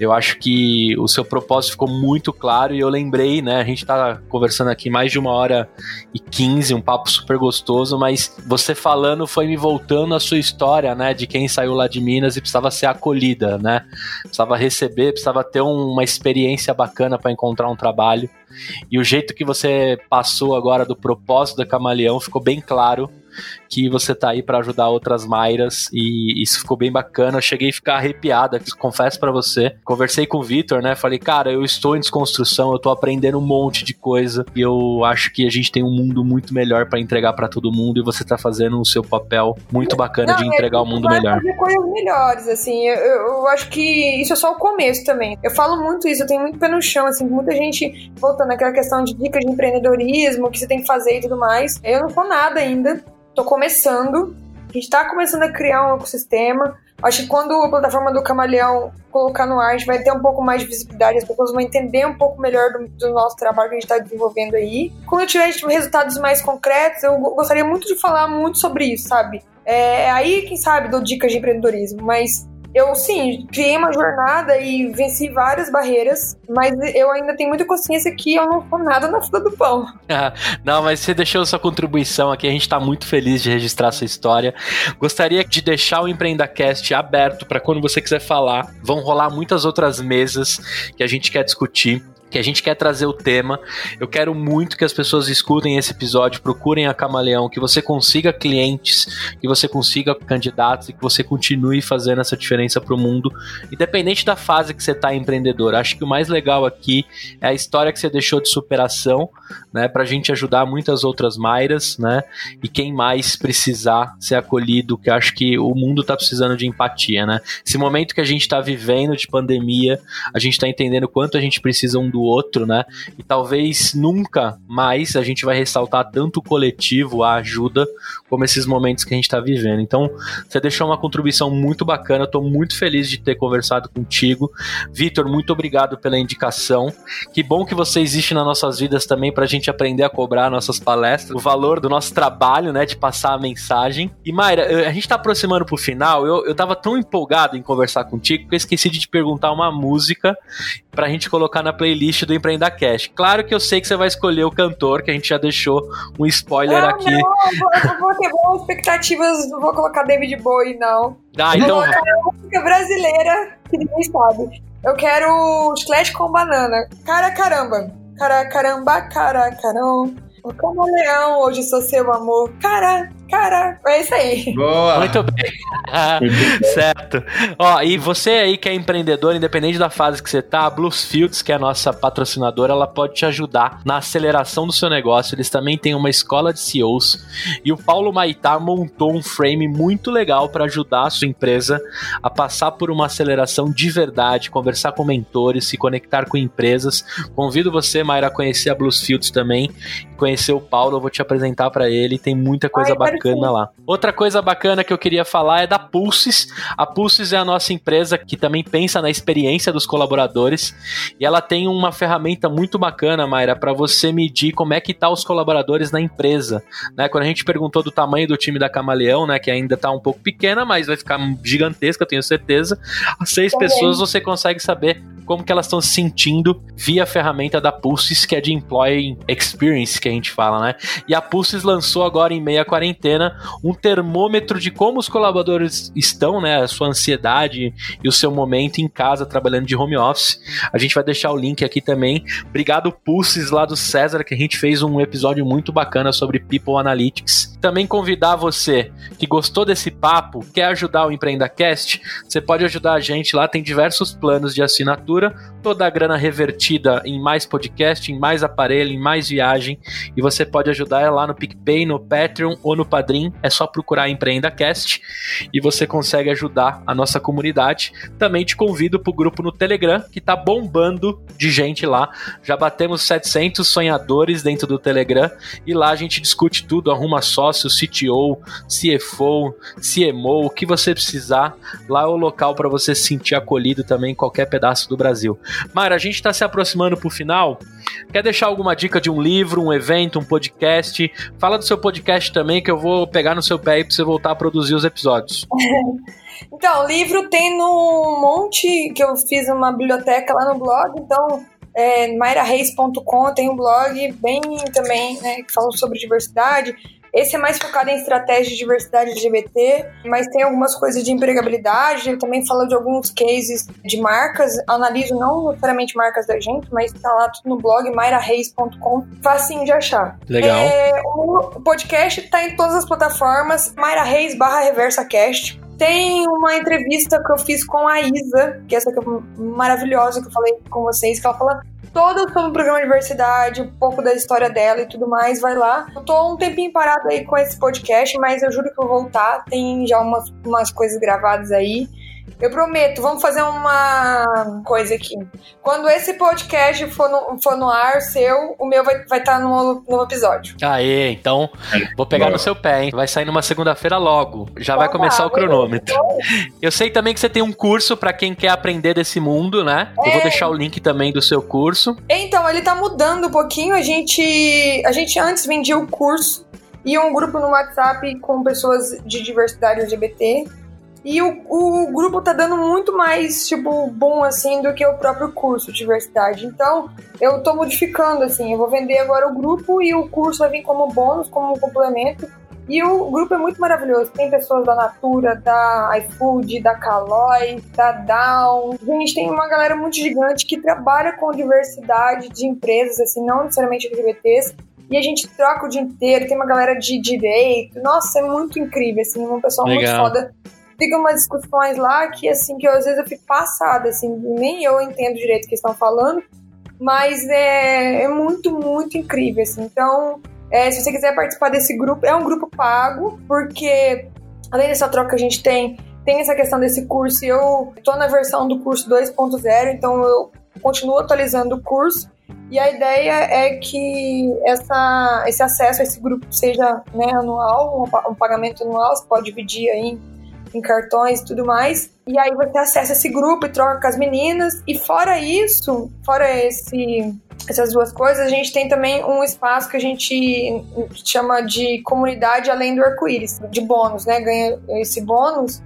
Eu acho que o seu propósito ficou muito claro e eu lembrei, né, a gente tá conversando aqui mais de uma hora e quinze, um papo super gostoso, mas você falando foi me voltando a sua história, né, de quem saiu lá de Minas e precisava ser acolhida, né? Precisava receber, precisava ter uma experiência bacana para encontrar um trabalho. E o jeito que você passou agora do propósito da Camaleão ficou bem claro que você tá aí para ajudar outras Mairas e isso ficou bem bacana. Eu cheguei a ficar arrepiada, confesso para você. Conversei com o Vitor, né? Falei, cara, eu estou em desconstrução, eu tô aprendendo um monte de coisa e eu acho que a gente tem um mundo muito melhor para entregar para todo mundo e você tá fazendo o seu papel muito bacana Não, de entregar o um mundo melhor. Fazer coisas melhores, assim. Eu, eu, acho que isso é só o começo também. Eu falo muito isso, eu tenho muito pé no chão, assim, muita gente voltando àquela questão de dicas de empreendedorismo, o que você tem que fazer e tudo mais. Eu não sou nada ainda tô começando, a gente tá começando a criar um ecossistema. Acho que quando a plataforma do Camaleão colocar no ar, a gente vai ter um pouco mais de visibilidade, as pessoas vão entender um pouco melhor do, do nosso trabalho que a gente está desenvolvendo aí. Quando eu tiver tipo, resultados mais concretos, eu gostaria muito de falar muito sobre isso, sabe? É aí, quem sabe, dou dicas de empreendedorismo, mas eu sim, criei uma jornada e venci várias barreiras, mas eu ainda tenho muita consciência que eu não sou nada na fila do pão. (laughs) não, mas você deixou sua contribuição aqui, a gente está muito feliz de registrar sua história. Gostaria de deixar o EmpreendaCast aberto para quando você quiser falar. Vão rolar muitas outras mesas que a gente quer discutir que a gente quer trazer o tema. Eu quero muito que as pessoas escutem esse episódio, procurem a Camaleão, que você consiga clientes, que você consiga candidatos e que você continue fazendo essa diferença para o mundo, independente da fase que você está empreendedor. Acho que o mais legal aqui é a história que você deixou de superação, né, para a gente ajudar muitas outras Mairas, né, e quem mais precisar ser acolhido, que acho que o mundo está precisando de empatia, né. Esse momento que a gente está vivendo de pandemia, a gente está entendendo quanto a gente precisa um do outro, né? E talvez nunca mais a gente vai ressaltar tanto o coletivo, a ajuda, como esses momentos que a gente está vivendo. Então, você deixou uma contribuição muito bacana, estou muito feliz de ter conversado contigo. Vitor, muito obrigado pela indicação. Que bom que você existe nas nossas vidas também para a gente aprender a cobrar nossas palestras, o valor do nosso trabalho, né, de passar a mensagem. E Mayra, a gente está aproximando para o final, eu, eu tava tão empolgado em conversar contigo que eu esqueci de te perguntar uma música para a gente colocar na playlist playlist do Empreenda Cash. Claro que eu sei que você vai escolher o cantor, que a gente já deixou um spoiler não, aqui. Não, eu não vou ter boas expectativas, não vou colocar David Bowie, não. Ah, então. Vou colocar uma música brasileira que ninguém sabe. Eu quero chiclete com banana. Cara, caramba. Cara, caramba, cara, carão. O camaleão, hoje sou seu amor. Cara, Cara, é isso aí. Boa. Muito bem. (laughs) Ah, certo. Ó, e você aí que é empreendedor, independente da fase que você tá, a Bluesfields, que é a nossa patrocinadora, ela pode te ajudar na aceleração do seu negócio. Eles também têm uma escola de CEOs e o Paulo Maitá montou um frame muito legal para ajudar a sua empresa a passar por uma aceleração de verdade, conversar com mentores, se conectar com empresas. Convido você, Mayra, a conhecer a Bluesfields também, conhecer o Paulo, eu vou te apresentar para ele, tem muita coisa Ai, bacana bacana lá. Outra coisa bacana que eu queria falar é da Pulses. A Pulses é a nossa empresa que também pensa na experiência dos colaboradores e ela tem uma ferramenta muito bacana, Mayra, para você medir como é que tá os colaboradores na empresa, né? Quando a gente perguntou do tamanho do time da Camaleão, né, que ainda tá um pouco pequena, mas vai ficar gigantesca, tenho certeza. As seis também. pessoas você consegue saber como que elas estão se sentindo via a ferramenta da Pulses, que é de Employee Experience, que a gente fala, né? E a Pulses lançou agora em meia quarentena um termômetro de como os colaboradores estão, né? A sua ansiedade e o seu momento em casa trabalhando de home office. A gente vai deixar o link aqui também. Obrigado, Pulses, lá do César, que a gente fez um episódio muito bacana sobre People Analytics. Também convidar você que gostou desse papo, quer ajudar o EmpreendaCast, você pode ajudar a gente lá, tem diversos planos de assinatura toda a grana revertida em mais podcast, em mais aparelho, em mais viagem, e você pode ajudar lá no PicPay, no Patreon ou no Padrim, é só procurar EmpreendaCast e você consegue ajudar a nossa comunidade. Também te convido para o grupo no Telegram, que tá bombando de gente lá. Já batemos 700 sonhadores dentro do Telegram e lá a gente discute tudo, arruma sócio, CTO, CFO, CMO, o que você precisar. Lá é o local para você se sentir acolhido também em qualquer pedaço do Brasil. Mara, a gente está se aproximando para o final. Quer deixar alguma dica de um livro, um evento, um podcast? Fala do seu podcast também, que eu vou pegar no seu pé para você voltar a produzir os episódios. (laughs) então, livro tem no monte, que eu fiz uma biblioteca lá no blog, então é, mairareis.com tem um blog bem também, né, que fala sobre diversidade. Esse é mais focado em estratégia de diversidade LGBT, mas tem algumas coisas de empregabilidade. Eu também falo de alguns cases de marcas. Analiso não necessariamente marcas da gente, mas tá lá tudo no blog mairareis.com. Facinho de achar. Legal. É, o podcast tá em todas as plataformas. Mayra Reis barra ReversaCast. Tem uma entrevista que eu fiz com a Isa, que é essa que é maravilhosa que eu falei com vocês, que ela fala todo sobre o programa de diversidade, um pouco da história dela e tudo mais, vai lá. Eu tô um tempinho parado aí com esse podcast, mas eu juro que eu vou voltar. Tem já umas, umas coisas gravadas aí. Eu prometo, vamos fazer uma coisa aqui. Quando esse podcast for no, for no ar, seu, o meu vai estar vai tá no novo episódio. Aê, então vou pegar no seu pé, hein? Vai sair numa segunda-feira logo. Já vai começar o cronômetro. Eu sei também que você tem um curso para quem quer aprender desse mundo, né? É. Eu vou é. deixar o link também do seu curso. Então, ele tá mudando um pouquinho. A gente, a gente antes vendia o curso e um grupo no WhatsApp com pessoas de diversidade LGBT. E o, o grupo tá dando muito mais, tipo, bom, assim, do que o próprio curso de diversidade. Então, eu tô modificando, assim, eu vou vender agora o grupo e o curso vai vir como bônus, como complemento. E o grupo é muito maravilhoso. Tem pessoas da Natura, da iFood, da Caloi, da Down. A gente tem uma galera muito gigante que trabalha com diversidade de empresas, assim, não necessariamente LGBTs. E a gente troca o dia inteiro, tem uma galera de direito. Nossa, é muito incrível, assim, um pessoal Legal. muito foda. Fica umas discussões lá que, assim, que eu, às vezes eu fico passada, assim, nem eu entendo direito o que estão falando, mas é, é muito, muito incrível, assim. Então, é, se você quiser participar desse grupo, é um grupo pago, porque além dessa troca que a gente tem, tem essa questão desse curso. Eu tô na versão do curso 2.0, então eu continuo atualizando o curso. E a ideia é que essa, esse acesso a esse grupo seja né, anual, um pagamento anual, você pode dividir aí em cartões e tudo mais. E aí você acessa esse grupo e troca com as meninas. E fora isso, fora esse essas duas coisas, a gente tem também um espaço que a gente chama de comunidade além do arco-íris, de bônus, né? Ganha esse bônus,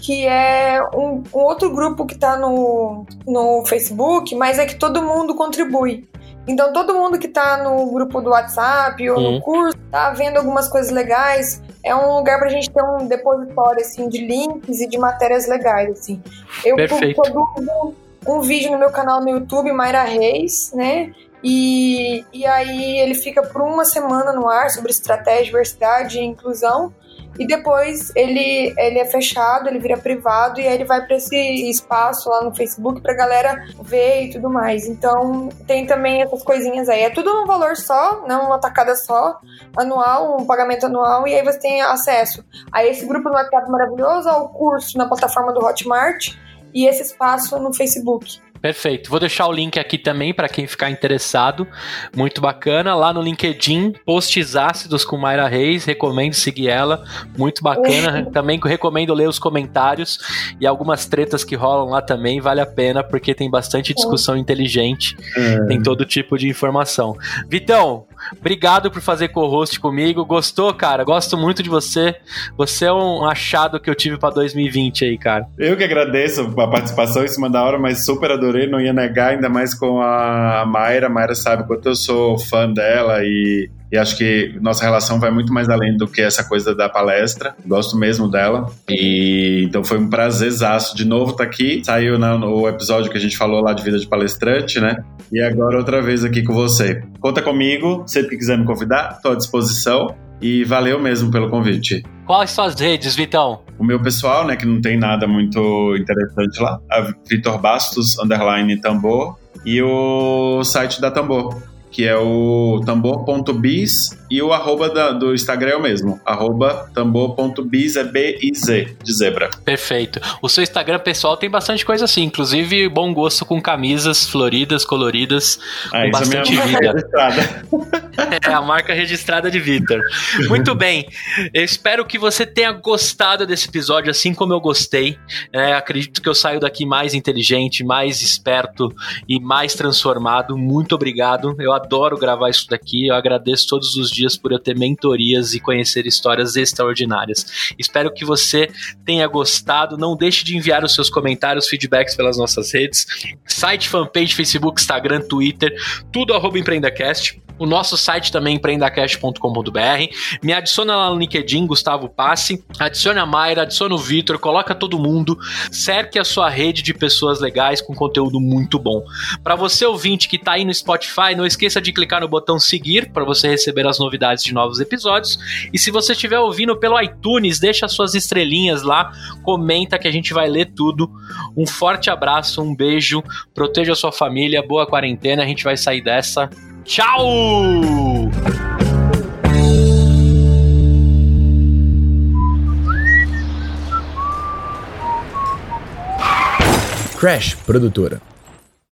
que é um, um outro grupo que está no, no Facebook, mas é que todo mundo contribui. Então, todo mundo que está no grupo do WhatsApp ou uhum. no curso tá vendo algumas coisas legais. É um lugar para a gente ter um depositório assim de links e de matérias legais assim. Eu Perfeito. produzo um vídeo no meu canal no YouTube, Mayra Reis, né? E, e aí ele fica por uma semana no ar sobre estratégia, diversidade e inclusão. E depois ele, ele é fechado, ele vira privado e aí ele vai para esse espaço lá no Facebook pra galera ver e tudo mais. Então tem também essas coisinhas aí. É tudo num valor só, não uma tacada só, anual, um pagamento anual, e aí você tem acesso a esse grupo no WhatsApp maravilhoso, ao curso na plataforma do Hotmart e esse espaço no Facebook. Perfeito. Vou deixar o link aqui também para quem ficar interessado. Muito bacana. Lá no LinkedIn, posts ácidos com Mayra Reis. Recomendo seguir ela. Muito bacana. também recomendo ler os comentários e algumas tretas que rolam lá também. Vale a pena porque tem bastante discussão inteligente. É. Tem todo tipo de informação. Vitão, Obrigado por fazer co-host comigo. Gostou, cara? Gosto muito de você. Você é um achado que eu tive para 2020 aí, cara. Eu que agradeço a participação em cima da hora, mas super adorei, não ia negar, ainda mais com a Mayra. A Mayra sabe quanto eu sou fã dela e e acho que nossa relação vai muito mais além do que essa coisa da palestra. Gosto mesmo dela. E então foi um prazerzaço de novo estar tá aqui. Saiu no episódio que a gente falou lá de vida de palestrante, né? E agora outra vez aqui com você. Conta comigo, sempre que quiser me convidar, estou à disposição. E valeu mesmo pelo convite. Quais suas redes, Vitão? O meu pessoal, né, que não tem nada muito interessante lá, a Vitor Bastos, underline tambor, e o site da Tambor, que é o tambor.biz e o arroba da, do Instagram é o mesmo, arroba tambor.biz é B-I-Z, de zebra. Perfeito. O seu Instagram pessoal tem bastante coisa assim, inclusive bom gosto com camisas floridas, coloridas, ah, com é bastante é vida. Registrada. (laughs) é a marca registrada de Vitor. Muito bem, eu espero que você tenha gostado desse episódio, assim como eu gostei. É, acredito que eu saio daqui mais inteligente, mais esperto e mais transformado. Muito obrigado. Eu adoro gravar isso daqui. Eu agradeço todos os dias por eu ter mentorias e conhecer histórias extraordinárias. Espero que você tenha gostado. Não deixe de enviar os seus comentários, feedbacks pelas nossas redes, site, fanpage, Facebook, Instagram, Twitter, tudo arroba empreendacast. O nosso site também empreendacast.com.br. Me adiciona lá no LinkedIn, Gustavo Passe. Adicione a Mayra, adicione o Vitor, coloca todo mundo. Cerque a sua rede de pessoas legais com conteúdo muito bom. Para você ouvinte que está aí no Spotify, não esqueça de clicar no botão seguir para você receber as novidades de novos episódios. E se você estiver ouvindo pelo iTunes, deixa suas estrelinhas lá, comenta que a gente vai ler tudo. Um forte abraço, um beijo, proteja a sua família, boa quarentena, a gente vai sair dessa. Tchau! Crash Produtora